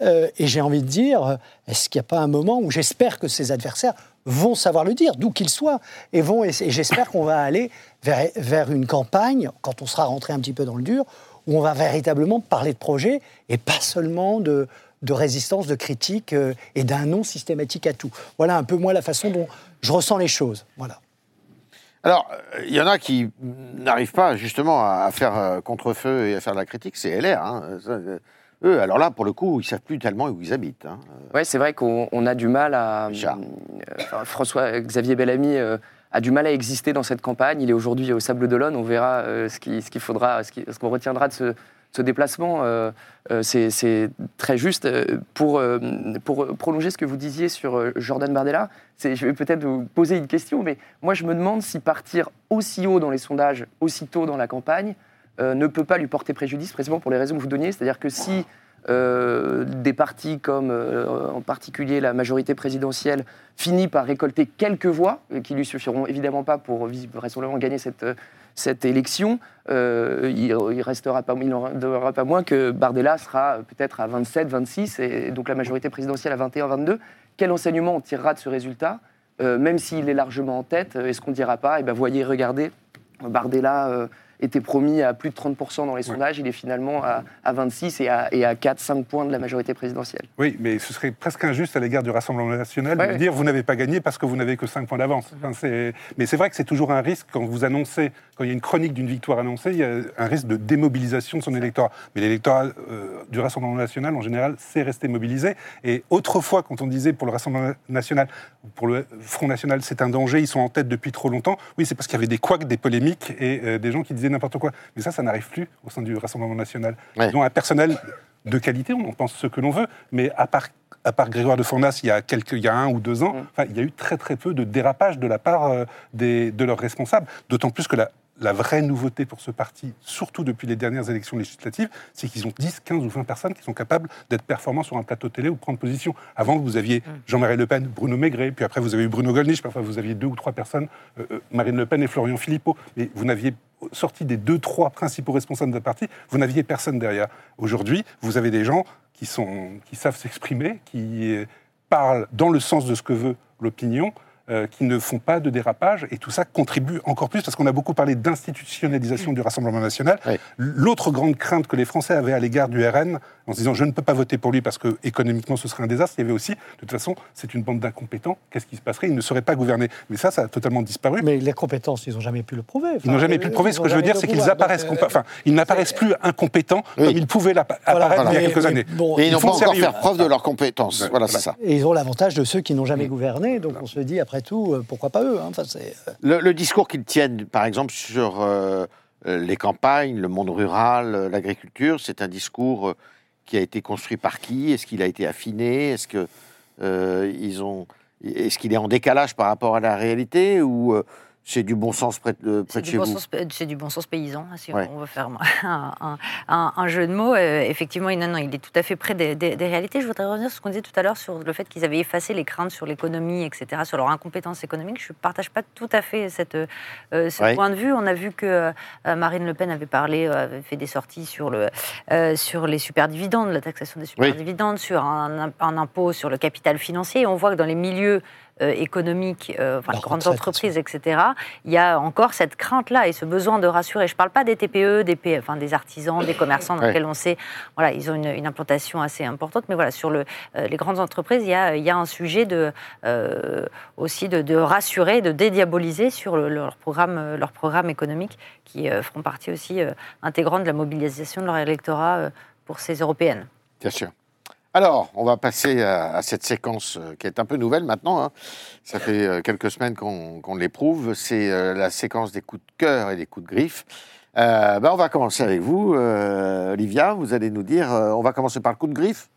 et j'ai envie de dire, est-ce qu'il n'y a pas un moment où j'espère que ses adversaires vont savoir le dire, d'où qu'ils soient, et vont. Et j'espère qu'on va aller vers, une campagne, quand on sera rentré un petit peu dans le dur, où on va véritablement parler de projet et pas seulement de, de résistance, de critique euh, et d'un non systématique à tout. Voilà un peu moi la façon dont je ressens les choses. Voilà. Alors, il y en a qui n'arrivent pas justement à faire euh, contre-feu et à faire de la critique, c'est LR. Hein. Euh, eux, alors là, pour le coup, ils ne savent plus tellement où ils habitent. Hein. Oui, c'est vrai qu'on a du mal à. Euh, François-Xavier Bellamy euh, a du mal à exister dans cette campagne. Il est aujourd'hui au Sable d'Olonne. On verra euh, ce qu'il faudra, ce qu'on retiendra de ce, déplacement. c'est très juste. Pour, pour prolonger ce que vous disiez sur Jordan Bardella, je vais peut-être vous poser une question, mais moi, je me demande si partir aussi haut dans les sondages, aussitôt dans la campagne, euh, ne peut pas lui porter préjudice, précisément pour les raisons que vous donniez. C'est-à-dire que si euh, des partis comme euh, en particulier la majorité présidentielle finit par récolter quelques voix, qui lui suffiront évidemment pas pour vraisemblablement gagner cette, cette élection, il, il, restera pas, il pas moins que Bardella sera peut-être à 27, 26, et donc la majorité présidentielle à 21, 22. Quel enseignement on tirera de ce résultat? Même s'il est largement en tête, est-ce qu'on ne dira pas, eh ben, voyez, regardez, Bardella était promis à plus de 30% dans les sondages. Il est finalement à, 26 et à, et à 4-5 points de la majorité présidentielle. Oui, mais ce serait presque injuste à l'égard du Rassemblement national de dire vous n'avez pas gagné parce que vous n'avez que 5 points d'avance. mais c'est vrai que c'est toujours un risque quand vous annoncez, quand il y a une chronique d'une victoire annoncée, il y a un risque de démobilisation de son électorat. Mais l'électorat euh, du Rassemblement national, en général, sait rester mobilisé. Et autrefois, quand on disait pour le Rassemblement national, pour le Front national, c'est un danger, ils sont en tête depuis trop longtemps, oui, c'est parce qu'il y avait des couacs, des polémiques et euh, des gens qui disaient n'importe quoi. Mais ça, ça n'arrive plus au sein du Rassemblement national. Ils ont un personnel de qualité, on en pense ce que l'on veut, mais à part, à part Grégoire de Fournas, il y, a quelques, il y a un ou deux ans, mm. il y a eu très très peu de dérapage de la part euh, des, de leurs responsables, d'autant plus que la, la vraie nouveauté pour ce parti, surtout depuis les dernières élections législatives, c'est qu'ils ont 10, 15 ou 20 personnes qui sont capables d'être performants sur un plateau télé ou prendre position. Avant, vous aviez mm. Jean-Marie Le Pen, Bruno Maigret, puis après vous avez eu Bruno Gollnisch, parfois vous aviez deux ou trois personnes, euh, euh, Marine Le Pen et Florian Philippot, mais vous n'aviez sorti des deux, trois principaux responsables de la parti, vous n'aviez personne derrière. Aujourd'hui, vous avez des gens qui, sont, qui savent s'exprimer, qui euh, parlent dans le sens de ce que veut l'opinion, euh, qui ne font pas de dérapage, et tout ça contribue encore plus, parce qu'on a beaucoup parlé d'institutionnalisation du Rassemblement national. L'autre grande crainte que les Français avaient à l'égard du RN, en se disant je ne peux pas voter pour lui parce que économiquement ce serait un désastre, il y avait aussi, de toute façon, c'est une bande d'incompétents, qu'est-ce qui se passerait? Il ne serait pas gouverné. Mais ça, ça a totalement disparu. Mais les compétences, ils n'ont jamais pu le prouver. ils n'ont jamais pu le prouver. Ce que je veux dire, c'est qu'ils apparaissent, enfin, ils n'apparaissent plus incompétents comme ils pouvaient apparaître il y a quelques années. et ils n'ont pas encore faire preuve de leurs compétences. Voilà, c'est ça. Et ils ont l'avantage de ceux qui n'ont jamais gouverné, donc on se dit après tout, euh, pourquoi pas eux hein, euh, le, discours qu'ils tiennent, par exemple, sur euh, euh, les campagnes, le monde rural, euh, l'agriculture. C'est un discours euh, qui a été construit par qui? Est-ce qu'il a été affiné? Est-ce euh, ont Est-ce qu'il est en décalage par rapport à la réalité? Ou euh, c'est du bon sens près de, près de chez bon vous sens, c'est du bon sens paysan, hein, si Ouais. on veut faire [LAUGHS] un, un- un- un jeu de mots. Euh, effectivement, non, non, il est tout à fait près des, des- des réalités. Je voudrais revenir sur ce qu'on disait tout à l'heure sur le fait qu'ils avaient effacé les craintes sur l'économie, etc., sur leur incompétence économique. Je ne partage pas tout à fait cette, euh, ce Ouais. point de vue. On a vu que euh, Marine Le Pen avait parlé, euh, avait fait des sorties sur, le, euh, sur les superdividendes, la taxation des superdividendes, sur un, impôt sur le capital financier. Et on voit que dans les milieux euh, économiques, euh, enfin, les grandes entreprises, etc., il y a encore cette crainte-là et ce besoin de rassurer. Je ne parle pas des TPE, des, P- enfin, des artisans, des commerçants dans Ouais. lesquels on sait, voilà, ils ont une, une implantation assez importante, mais voilà, sur le, euh, les grandes entreprises, il y a, il y a un sujet de, euh, aussi de, de rassurer, de dédiaboliser sur le- leur, programme, euh, leur programme économique qui euh, feront partie aussi euh, intégrante de la mobilisation de leur électorat euh, pour ces européennes. Bien sûr. Alors, on va passer à, cette séquence euh, qui est un peu nouvelle maintenant. hein. Ça fait euh, quelques semaines qu'on l'éprouve. C'est euh, la séquence des coups de cœur et des coups de griffe. Ben, on va commencer avec vous, Olivia. Vous allez nous dire, on va commencer par le coup de griffe.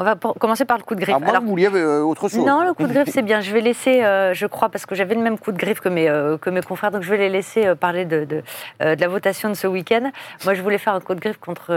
On va pour- commencer par le coup de griffe. Moins que vous vouliez euh, autre chose. Non, le coup de griffe, c'est bien. Je vais laisser, euh, je crois, parce que j'avais le même coup de griffe que mes, euh, que mes confrères, donc je vais les laisser parler de, de, de la votation de ce week-end. Moi, je voulais faire un coup de griffe contre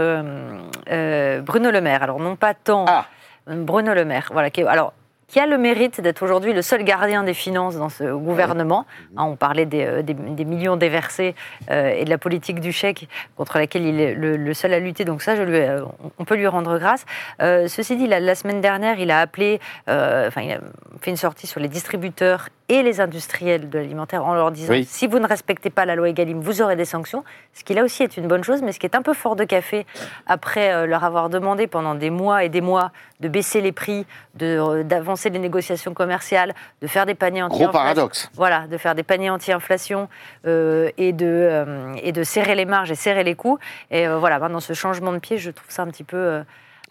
Bruno Le Maire. Alors, non pas tant Ah. Bruno Le Maire, voilà, qui, alors, qui a le mérite d'être aujourd'hui le seul gardien des finances dans ce gouvernement. Hein, on parlait des, euh, des- des millions déversés euh, et de la politique du chèque contre laquelle il est le, le seul à lutter. Donc ça, je lui, euh, on peut lui rendre grâce. Euh, ceci dit, la, la semaine dernière, il a appelé, enfin, il a fait une sortie sur les distributeurs et les industriels de l'alimentaire en leur disant Oui. si vous ne respectez pas la loi Egalim, vous aurez des sanctions. Ce qui là aussi est une bonne chose, mais ce qui est un peu fort de café après euh, leur avoir demandé pendant des mois et des mois de baisser les prix, euh, d'avancer les négociations commerciales, de faire des paniers anti Gros paradoxe. voilà, de faire des paniers anti-inflation euh, et, de, et de serrer les marges et serrer les coûts. Et voilà, maintenant, ce changement de pied, je trouve ça un petit peu.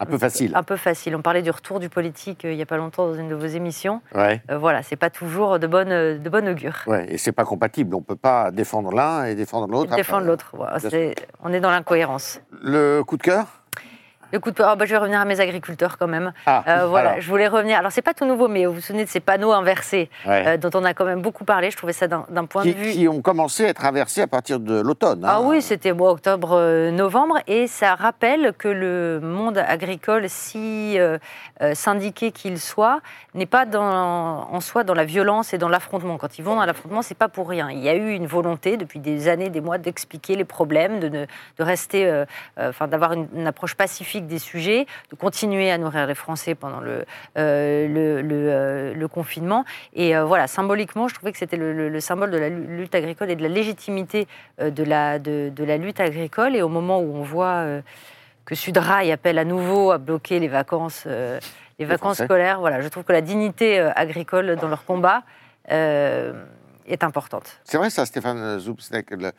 Euh, Un peu facile. Un peu facile. On parlait du retour du politique euh, il n'y a pas longtemps dans une de vos émissions. Ouais. Euh, voilà, c'est pas toujours de bonne, de bonne augure. Ouais, et c'est pas compatible. On peut pas défendre l'un et défendre l'autre. Défendre l'autre. On est dans l'incohérence. Le coup de cœur? Le coup de ah, bah, je vais revenir à mes agriculteurs quand même. Ah, Euh, voilà, alors. je voulais revenir. Alors c'est pas tout nouveau, mais vous vous souvenez de ces panneaux inversés Ouais. euh, dont on a quand même beaucoup parlé. Je trouvais ça d'un point qui, de vue qui ont commencé à être inversés à partir de l'automne. Ah hein. oui, c'était moi octobre-novembre et ça rappelle que le monde agricole, si euh, euh, syndiqué qu'il soit, n'est pas dans, en soi dans la violence et dans l'affrontement. Quand ils vont dans l'affrontement, c'est pas pour rien. Il y a eu une volonté depuis des années, des mois, d'expliquer les problèmes, de, ne- de rester, euh, euh, enfin, d'avoir une, une approche pacifique des sujets, de continuer à nourrir les Français pendant le, euh, le, le, euh, le confinement. Et euh, voilà, symboliquement, je trouvais que c'était le, le- le symbole de la lu- lutte agricole et de la légitimité de, la, de, de la lutte agricole. Et au moment où on voit que Sudrail appelle à nouveau à bloquer les vacances, euh, les vacances Français. scolaires, voilà, je trouve que la dignité euh, agricole dans leur combat euh, est importante. C'est vrai ça, Stéphane Zoubsnek. le-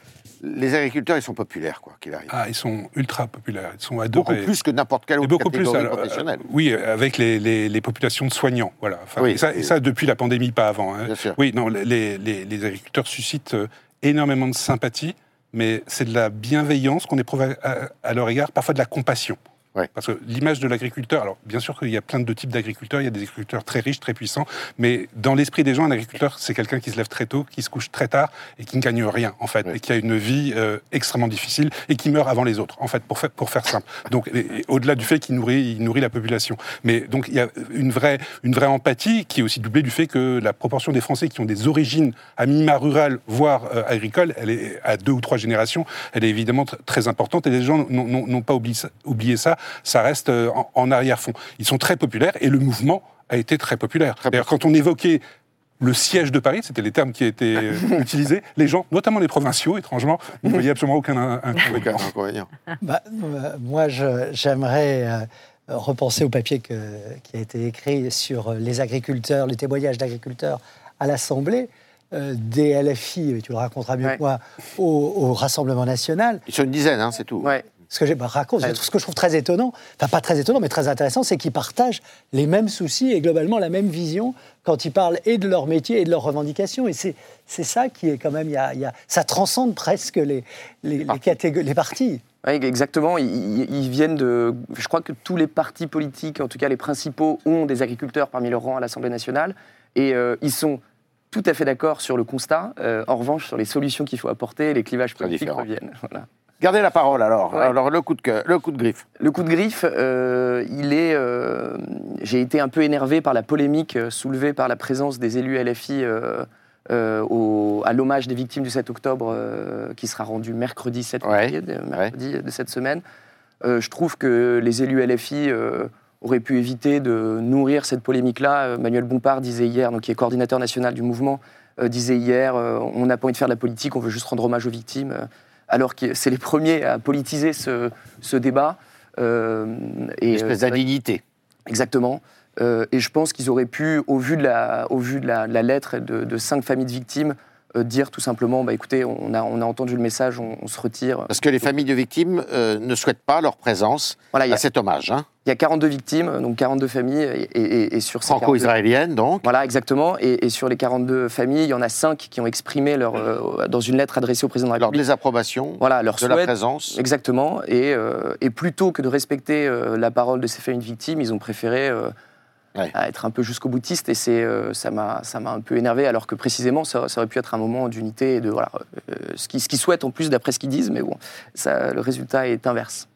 Les agriculteurs, ils sont populaires, quoi qu'il arrive. Ah, ils sont ultra populaires, ils sont Beaucoup adorés. plus que n'importe quelle Et autre beaucoup plus, catégorie alors, euh, professionnelle. oui, avec les, les- les populations de soignants, voilà. Enfin, Oui. et, ça, et ça depuis la pandémie, pas avant. hein. Bien sûr. Oui, non, les, les- les agriculteurs suscitent euh, énormément de sympathie, mais c'est de la bienveillance qu'on éprouve à, à- à leur égard, parfois de la compassion. Ouais. Parce que l'image de l'agriculteur, alors bien sûr qu'il y a plein de types d'agriculteurs, il y a des agriculteurs très riches, très puissants, mais dans l'esprit des gens, un agriculteur, c'est quelqu'un qui se lève très tôt, qui se couche très tard et qui ne gagne rien, en fait, Ouais. et qui a une vie euh, extrêmement difficile et qui meurt avant les autres, en fait, pour faire, pour faire simple. Donc, au-delà du fait qu'il nourrit, il nourrit la population. Mais donc, il y a une vraie, une vraie empathie qui est aussi doublée du fait que la proportion des Français qui ont des origines à minima rurales, voire euh, agricoles, elle est à deux ou trois générations, elle est évidemment tr- très importante et les gens n'ont- pas oublié ça, ça. Reste euh, en, en arrière-fond. Ils sont très populaires et le mouvement a été très populaire. D'ailleurs, quand on évoquait le siège de Paris, c'était les termes qui étaient euh, [LAUGHS] utilisés, les gens, notamment les provinciaux, étrangement, n'y voyaient absolument aucun in- inconvénient. Aucun inconvénient. Bah, euh, moi, j'aimerais euh, repenser au papier que- qui a été écrit sur les agriculteurs, les témoignages d'agriculteurs à l'Assemblée, euh, des LFI, et tu le raconteras mieux Ouais. que moi, au, au Rassemblement national. Ils sont une dizaine, hein, c'est tout. Ouais. Ce que, j'ai, bah, raconte, ce que je trouve très étonnant, enfin pas très étonnant, mais très intéressant, c'est qu'ils partagent les mêmes soucis et globalement la même vision quand ils parlent et de leur métier et de leurs revendications. Et c'est, c'est ça qui est quand même, il y a, il y a- ça transcende presque les, les, les catégories, les partis. Oui, exactement. Ils, viennent de. Je crois que tous les partis politiques, en tout cas les principaux, ont des agriculteurs parmi leurs rangs à l'Assemblée nationale. Et euh, ils sont tout à fait d'accord sur le constat. Euh, en revanche, sur les solutions qu'il faut apporter, les clivages politiques reviennent. [LAUGHS] Voilà. Gardez la parole alors. Ouais. Alors le coup de cœur, le coup de griffe. Le coup de griffe, euh, il est. euh, J'ai été un peu énervé par la polémique euh, soulevée par la présence des élus LFI euh, au- à l'hommage des victimes du 7 octobre, qui sera rendu mercredi 7 Ouais, février, de, mercredi de cette semaine. Je trouve que les élus LFI auraient pu éviter de nourrir cette polémique-là. Manuel Bompard disait hier, donc, qui est coordinateur national du mouvement, disait hier on n'a pas envie de faire de la politique, on veut juste rendre hommage aux victimes. Euh, alors que c'est les premiers à politiser ce, ce débat. Euh, et, Une euh, espèce vrai- d'indignité. Exactement. Euh, et je pense qu'ils auraient pu, au vu de la, au vu de la, de la lettre de, de cinq familles de victimes, euh, dire tout simplement bah, écoutez, on a, on a entendu le message, on, on se retire. Parce que les familles de victimes euh, ne souhaitent pas leur présence Voilà, il y à a, cet hommage. Hein. il y a 42 victimes, donc 42 familles, et, et- et sur ces 42 Franco-israélienne donc. Voilà, exactement. Et, et sur les 42 familles, il y en a 5 qui ont exprimé leur, euh, dans une lettre adressée au président de la Leur République. désapprobation Voilà, leur de la présence. Exactement. Et, euh, et plutôt que de respecter euh, la parole de ces familles de victimes, ils ont préféré euh, Ouais. à être un peu jusqu'au boutiste. Et c'est, euh, ça, m'a, ça m'a un peu énervé, alors que précisément, ça, ça aurait pu être un moment d'unité et de voilà, euh, ce, qu'ils, souhaitent en plus, d'après ce qu'ils disent. Mais bon, ça, le résultat est inverse.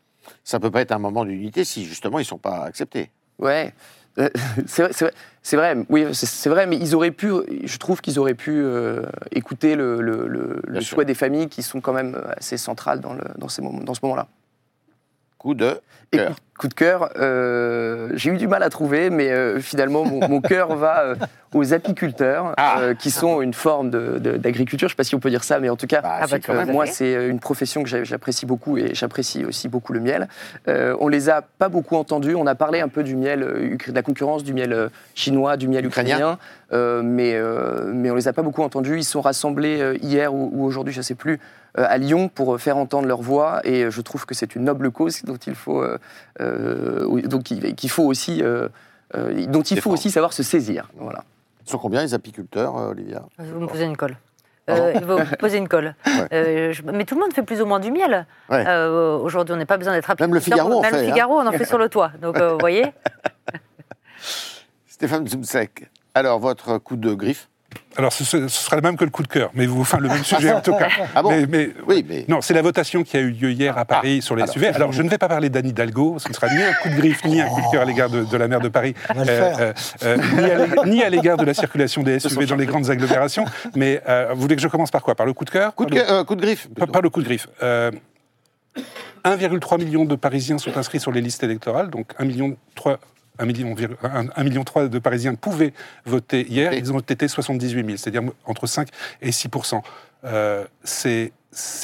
Ça peut pas être un moment d'unité si justement ils sont pas acceptés. Ouais. Euh, [LAUGHS] C'est vrai, vrai, oui, c'est- vrai, mais ils auraient pu, je trouve qu'ils auraient pu euh, écouter le, le- le- le des familles qui sont quand même assez centrales dans, le, dans, ces moments, dans ce moment-là. Coup de cœur. Coup, de cœur, euh, j'ai eu du mal à trouver, mais euh, finalement, mon, mon cœur va euh, aux apiculteurs, Ah. euh, qui sont une forme de- de- d'agriculture. Je ne sais pas si on peut dire ça, mais en tout cas, Bah, Ah bah, euh, moi, c'est une profession que j'a- j'apprécie beaucoup et j'apprécie aussi beaucoup le miel. Euh, on les a pas beaucoup entendus. On a parlé un peu du miel, de la concurrence du miel chinois, du miel Ukrainien. ukrainien, euh, mais, euh, mais on les a pas beaucoup entendus. Ils sont rassemblés hier ou, ou aujourd'hui, je ne sais plus, à Lyon pour faire entendre leur voix. Et je trouve que c'est une noble cause dont il faut, euh, euh, donc il- qu'il faut aussi, euh, euh, dont il faut aussi savoir se saisir. Voilà. Ils sont combien les apiculteurs, euh, Olivia? Vous me posez une colle. Euh, vous me posez une colle. [LAUGHS] Euh, je- mais tout le monde fait plus ou moins du miel. Ouais. Euh, Aujourd'hui, on n'a pas besoin d'être Même le apiculteur. Figaro en Même fait, le hein. Figaro, on en fait sur le toit. [LAUGHS] Donc, euh, vous voyez Stéphane Zumsek. Alors votre coup de griffe? Alors, ce, ce sera le même que le coup de cœur, mais vous, enfin, le même sujet en tout cas. [LAUGHS] Ah bon mais, mais- Oui, mais Non, c'est la votation qui a eu lieu hier à Paris sur les alors. SUV. Alors, je ne vais pas parler d'Anne Hidalgo, ce ne sera ni un coup de griffe, ni un coup de cœur à l'égard de, de la maire de Paris, le faire. euh, ni à l'égard de la circulation des SUV dans les grandes agglomérations. Mais euh, vous voulez que je commence par quoi? Par le coup de cœur? Coup de, Par le- cœur- euh, coup de griffe. Pas le coup de griffe. Euh, 1,3 million de Parisiens sont inscrits sur les listes électorales, donc 1 million 3 1 million, vir- un- un million 3 de Parisiens pouvaient voter hier, Oui. ils ont été 78 000, c'est-à-dire entre 5 et 6 Euh, c'est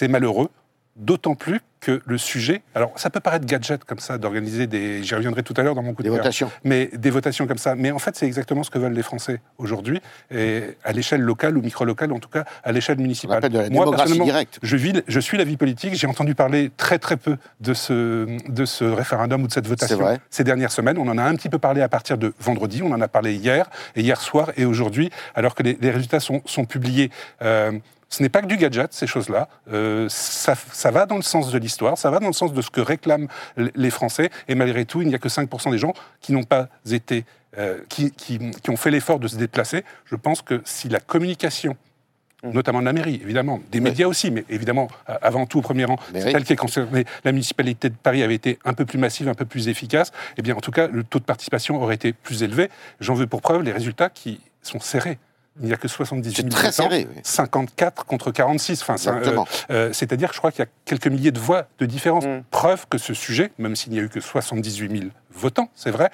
malheureux, d'autant plus que le sujet. Alors, ça peut paraître gadget comme ça d'organiser des. J'y reviendrai tout à l'heure dans mon coup de Des cœur votations. mais des votations comme ça. Mais en fait, c'est exactement ce que veulent les Français aujourd'hui, et à l'échelle locale ou micro-locale, en tout cas à l'échelle municipale. appelle de la Moi, personnellement, directe. je, vis, je suis la vie politique. J'ai entendu parler très très peu de ce, de ce référendum ou de cette votation ces dernières semaines. On en a un petit peu parlé à partir de vendredi. On en a parlé hier et hier soir et aujourd'hui, alors que les, les résultats sont, sont publiés. Euh, ce n'est pas que du gadget, ces choses-là. Euh, ça, ça va dans le sens de l'histoire, ça va dans le sens de ce que réclament les Français. Et malgré tout, il n'y a que 5% des gens qui n'ont pas été, euh, qui, qui- qui ont fait l'effort de se déplacer. Je pense que si la communication notamment de la mairie, évidemment, des médias aussi, mais évidemment, avant tout, au premier rang, c'est elle qui est concernée. La municipalité de Paris avait été un peu plus massive, un peu plus efficace. Eh bien, en tout cas, le taux de participation aurait été plus élevé. J'en veux pour preuve les résultats qui sont serrés. Il n'y a que 78 C'est 000 très votants, serré, oui. 54 contre 46. Enfin, ça, euh, Exactement. euh, C'est-à-dire que je crois qu'il y a quelques milliers de voix de différence. Mm. Preuve que ce sujet, même s'il n'y a eu que 78 000 votants, c'est vrai,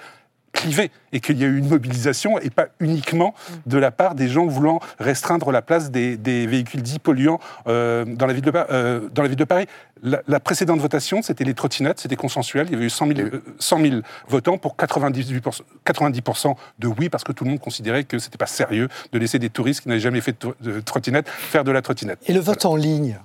clivé et qu'il y a eu une mobilisation et pas uniquement de la part des gens voulant restreindre la place des, des véhicules dits polluants euh, dans, la ville de, euh, dans la ville de Paris. La, la précédente votation, c'était les trottinettes, c'était consensuel. Il y avait eu 100 000, euh, 100 000 votants pour 98%, 90% de oui, parce que tout le monde considérait que c'était pas sérieux de laisser des touristes qui n'avaient jamais fait de trottinette faire de la trottinette. Et le vote en ligne?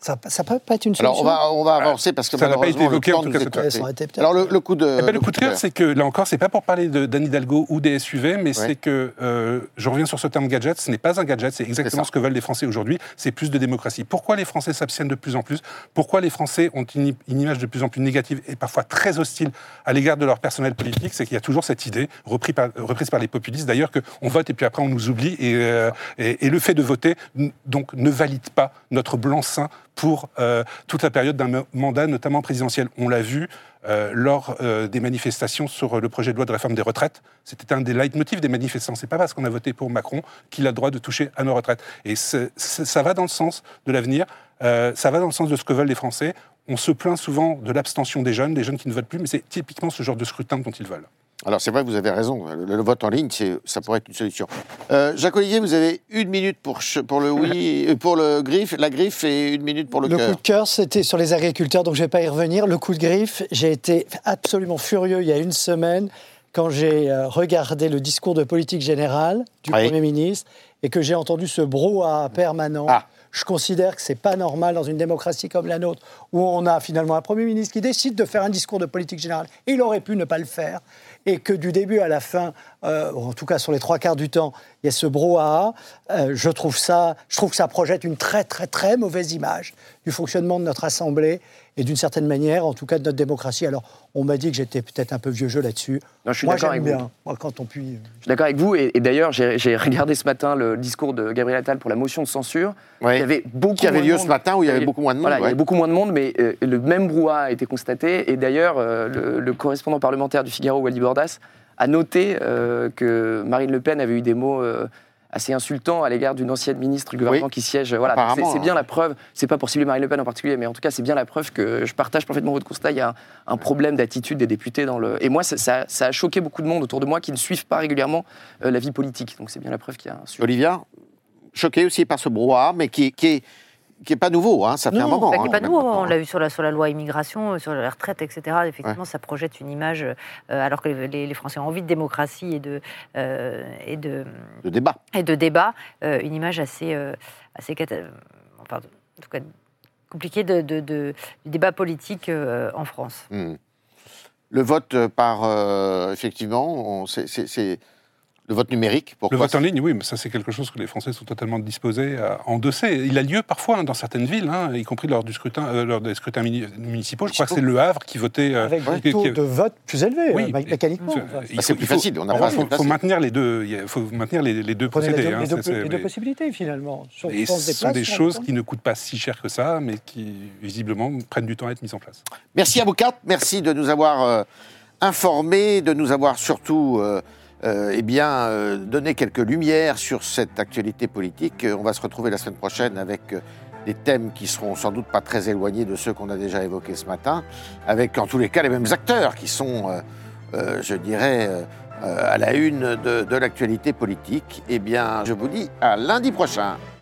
Ça ne peut pas être une Alors, solution. on va, on va avancer parce que Ça n'a pas été évoqué, en tout cas, cette. Ça Alors, le, le coup de. Eh ben, le coup de cœur, c'est que là encore, c'est pas pour parler de- d'Anne Hidalgo ou des SUV, mais c'est que euh, je reviens sur ce terme gadget. Ce n'est pas un gadget, c'est exactement ça. ce que veulent les Français aujourd'hui. C'est plus de démocratie. Pourquoi les Français s'abstiennent de plus en plus? Pourquoi les Français ont une, une image de plus en plus négative et parfois très hostile à l'égard de leur personnel politique? C'est qu'il y a toujours cette idée reprise par, reprise par les populistes, d'ailleurs, qu'on vote et puis après on nous oublie. Et, euh, et- et le fait de voter, donc, ne valide pas notre blanc-seing pour euh, toute la période d'un mandat, notamment présidentiel. On l'a vu euh, lors euh, des manifestations sur le projet de loi de réforme des retraites. C'était un des leitmotifs des manifestants. C'est pas parce qu'on a voté pour Macron qu'il a le droit de toucher à nos retraites. Et ça va dans le sens de l'avenir. ça va dans le sens de ce que veulent les Français. On se plaint souvent de l'abstention des jeunes, des jeunes qui ne votent plus, mais c'est typiquement ce genre de scrutin dont ils veulent. Alors, c'est vrai, vous avez raison. Le, le vote en ligne, ça pourrait être une solution. Euh, Jacques-Olivier, vous avez une minute pour, le oui, [LAUGHS] euh, pour le griffe, la griffe et une minute pour le, Le cœur. coup de cœur, c'était sur les agriculteurs, donc je ne vais pas y revenir. Le coup de griffe, j'ai été absolument furieux il y a une semaine quand j'ai euh, regardé le discours de politique générale du Oui. Premier ministre et que j'ai entendu ce brouhaha permanent. Ah. Je considère que c'est pas normal dans une démocratie comme la nôtre, où on a finalement un Premier ministre qui décide de faire un discours de politique générale, et il aurait pu ne pas le faire, et que du début à la fin, euh, en tout cas sur les trois quarts du temps, il y a ce brouhaha. Euh, je, trouve ça, je trouve que ça projette une très très très mauvaise image du fonctionnement de notre Assemblée et d'une certaine manière, en tout cas de notre démocratie. Alors, on m'a dit que j'étais peut-être un peu vieux jeu là-dessus. Non, je suis Moi, d'accord avec vous. Moi, quand on puis. Je suis d'accord avec vous. Et, et d'ailleurs, j'ai j'ai regardé ce matin le discours de Gabriel Attal pour la motion de censure. Il y avait beaucoup Qui avait moins de lieu monde. ce matin, où il y avait beaucoup moins de monde, Voilà, il y avait beaucoup moins de monde, mais euh, le même brouhaha a été constaté. Et d'ailleurs, euh, le, le correspondant parlementaire du Figaro, Wally Bordas, a noté euh, que Marine Le Pen avait eu des mots euh, assez insultants à l'égard d'une ancienne ministre du gouvernement Oui. qui siège. Voilà, c'est bien hein. la preuve. C'est pas pour cibler Marine Le Pen en particulier, mais en tout cas, c'est bien la preuve que je partage parfaitement votre constat. Il y a un, un problème d'attitude des députés dans le. Et moi, ça, ça- ça a choqué beaucoup de monde autour de moi qui ne suivent pas régulièrement euh, la vie politique. Donc c'est bien la preuve qu'il y a un sujet. Olivia, choqué aussi par ce brouhaha, mais qui, qui est qui est pas nouveau, hein, ça fait Non, un moment. Bah, hein, qui est pas quand nouveau, on l'a vu sur la, sur la loi immigration, euh, sur la retraite, etc. Effectivement, ça projette une image, euh, alors que les, les- Français ont envie de démocratie et de, euh, et de, De débat. et de débat, euh, une image assez, assez enfin, en tout cas, compliquée de, de- de- du débat politique en France. Hmm. Le vote par, effectivement, c'est le vote numérique. Pourquoi Le vote en ligne, oui, mais ça c'est quelque chose que les Français sont totalement disposés à endosser. Il a lieu parfois hein, dans certaines villes, hein, y compris lors, du scrutin, euh, lors des scrutins municipaux. Je crois que c'est Le Havre qui votait. euh, Avec des taux qui- de vote plus élevés, Oui, euh, mé- mécaniquement. Bah, c'est plus facile, on a pas faut, maintenir les deux. Il faut maintenir les, les deux Prenez les procédés. deux, hein, les deux- les deux mais- possibilités, finalement. Sur- Et ce sont des choses qui ne coûtent pas si cher que ça, mais qui visiblement prennent du temps à être mises en place. Merci à vous quatre, merci de nous avoir euh, informés, de nous avoir surtout euh, eh bien, euh, donné quelques lumières sur cette actualité politique. Euh, On va se retrouver la semaine prochaine avec des thèmes qui seront sans doute pas très éloignés de ceux qu'on a déjà évoqués ce matin, avec en tous les cas les mêmes acteurs qui sont, je dirais, à la une de, de l'actualité politique. Eh bien, je vous dis à lundi prochain.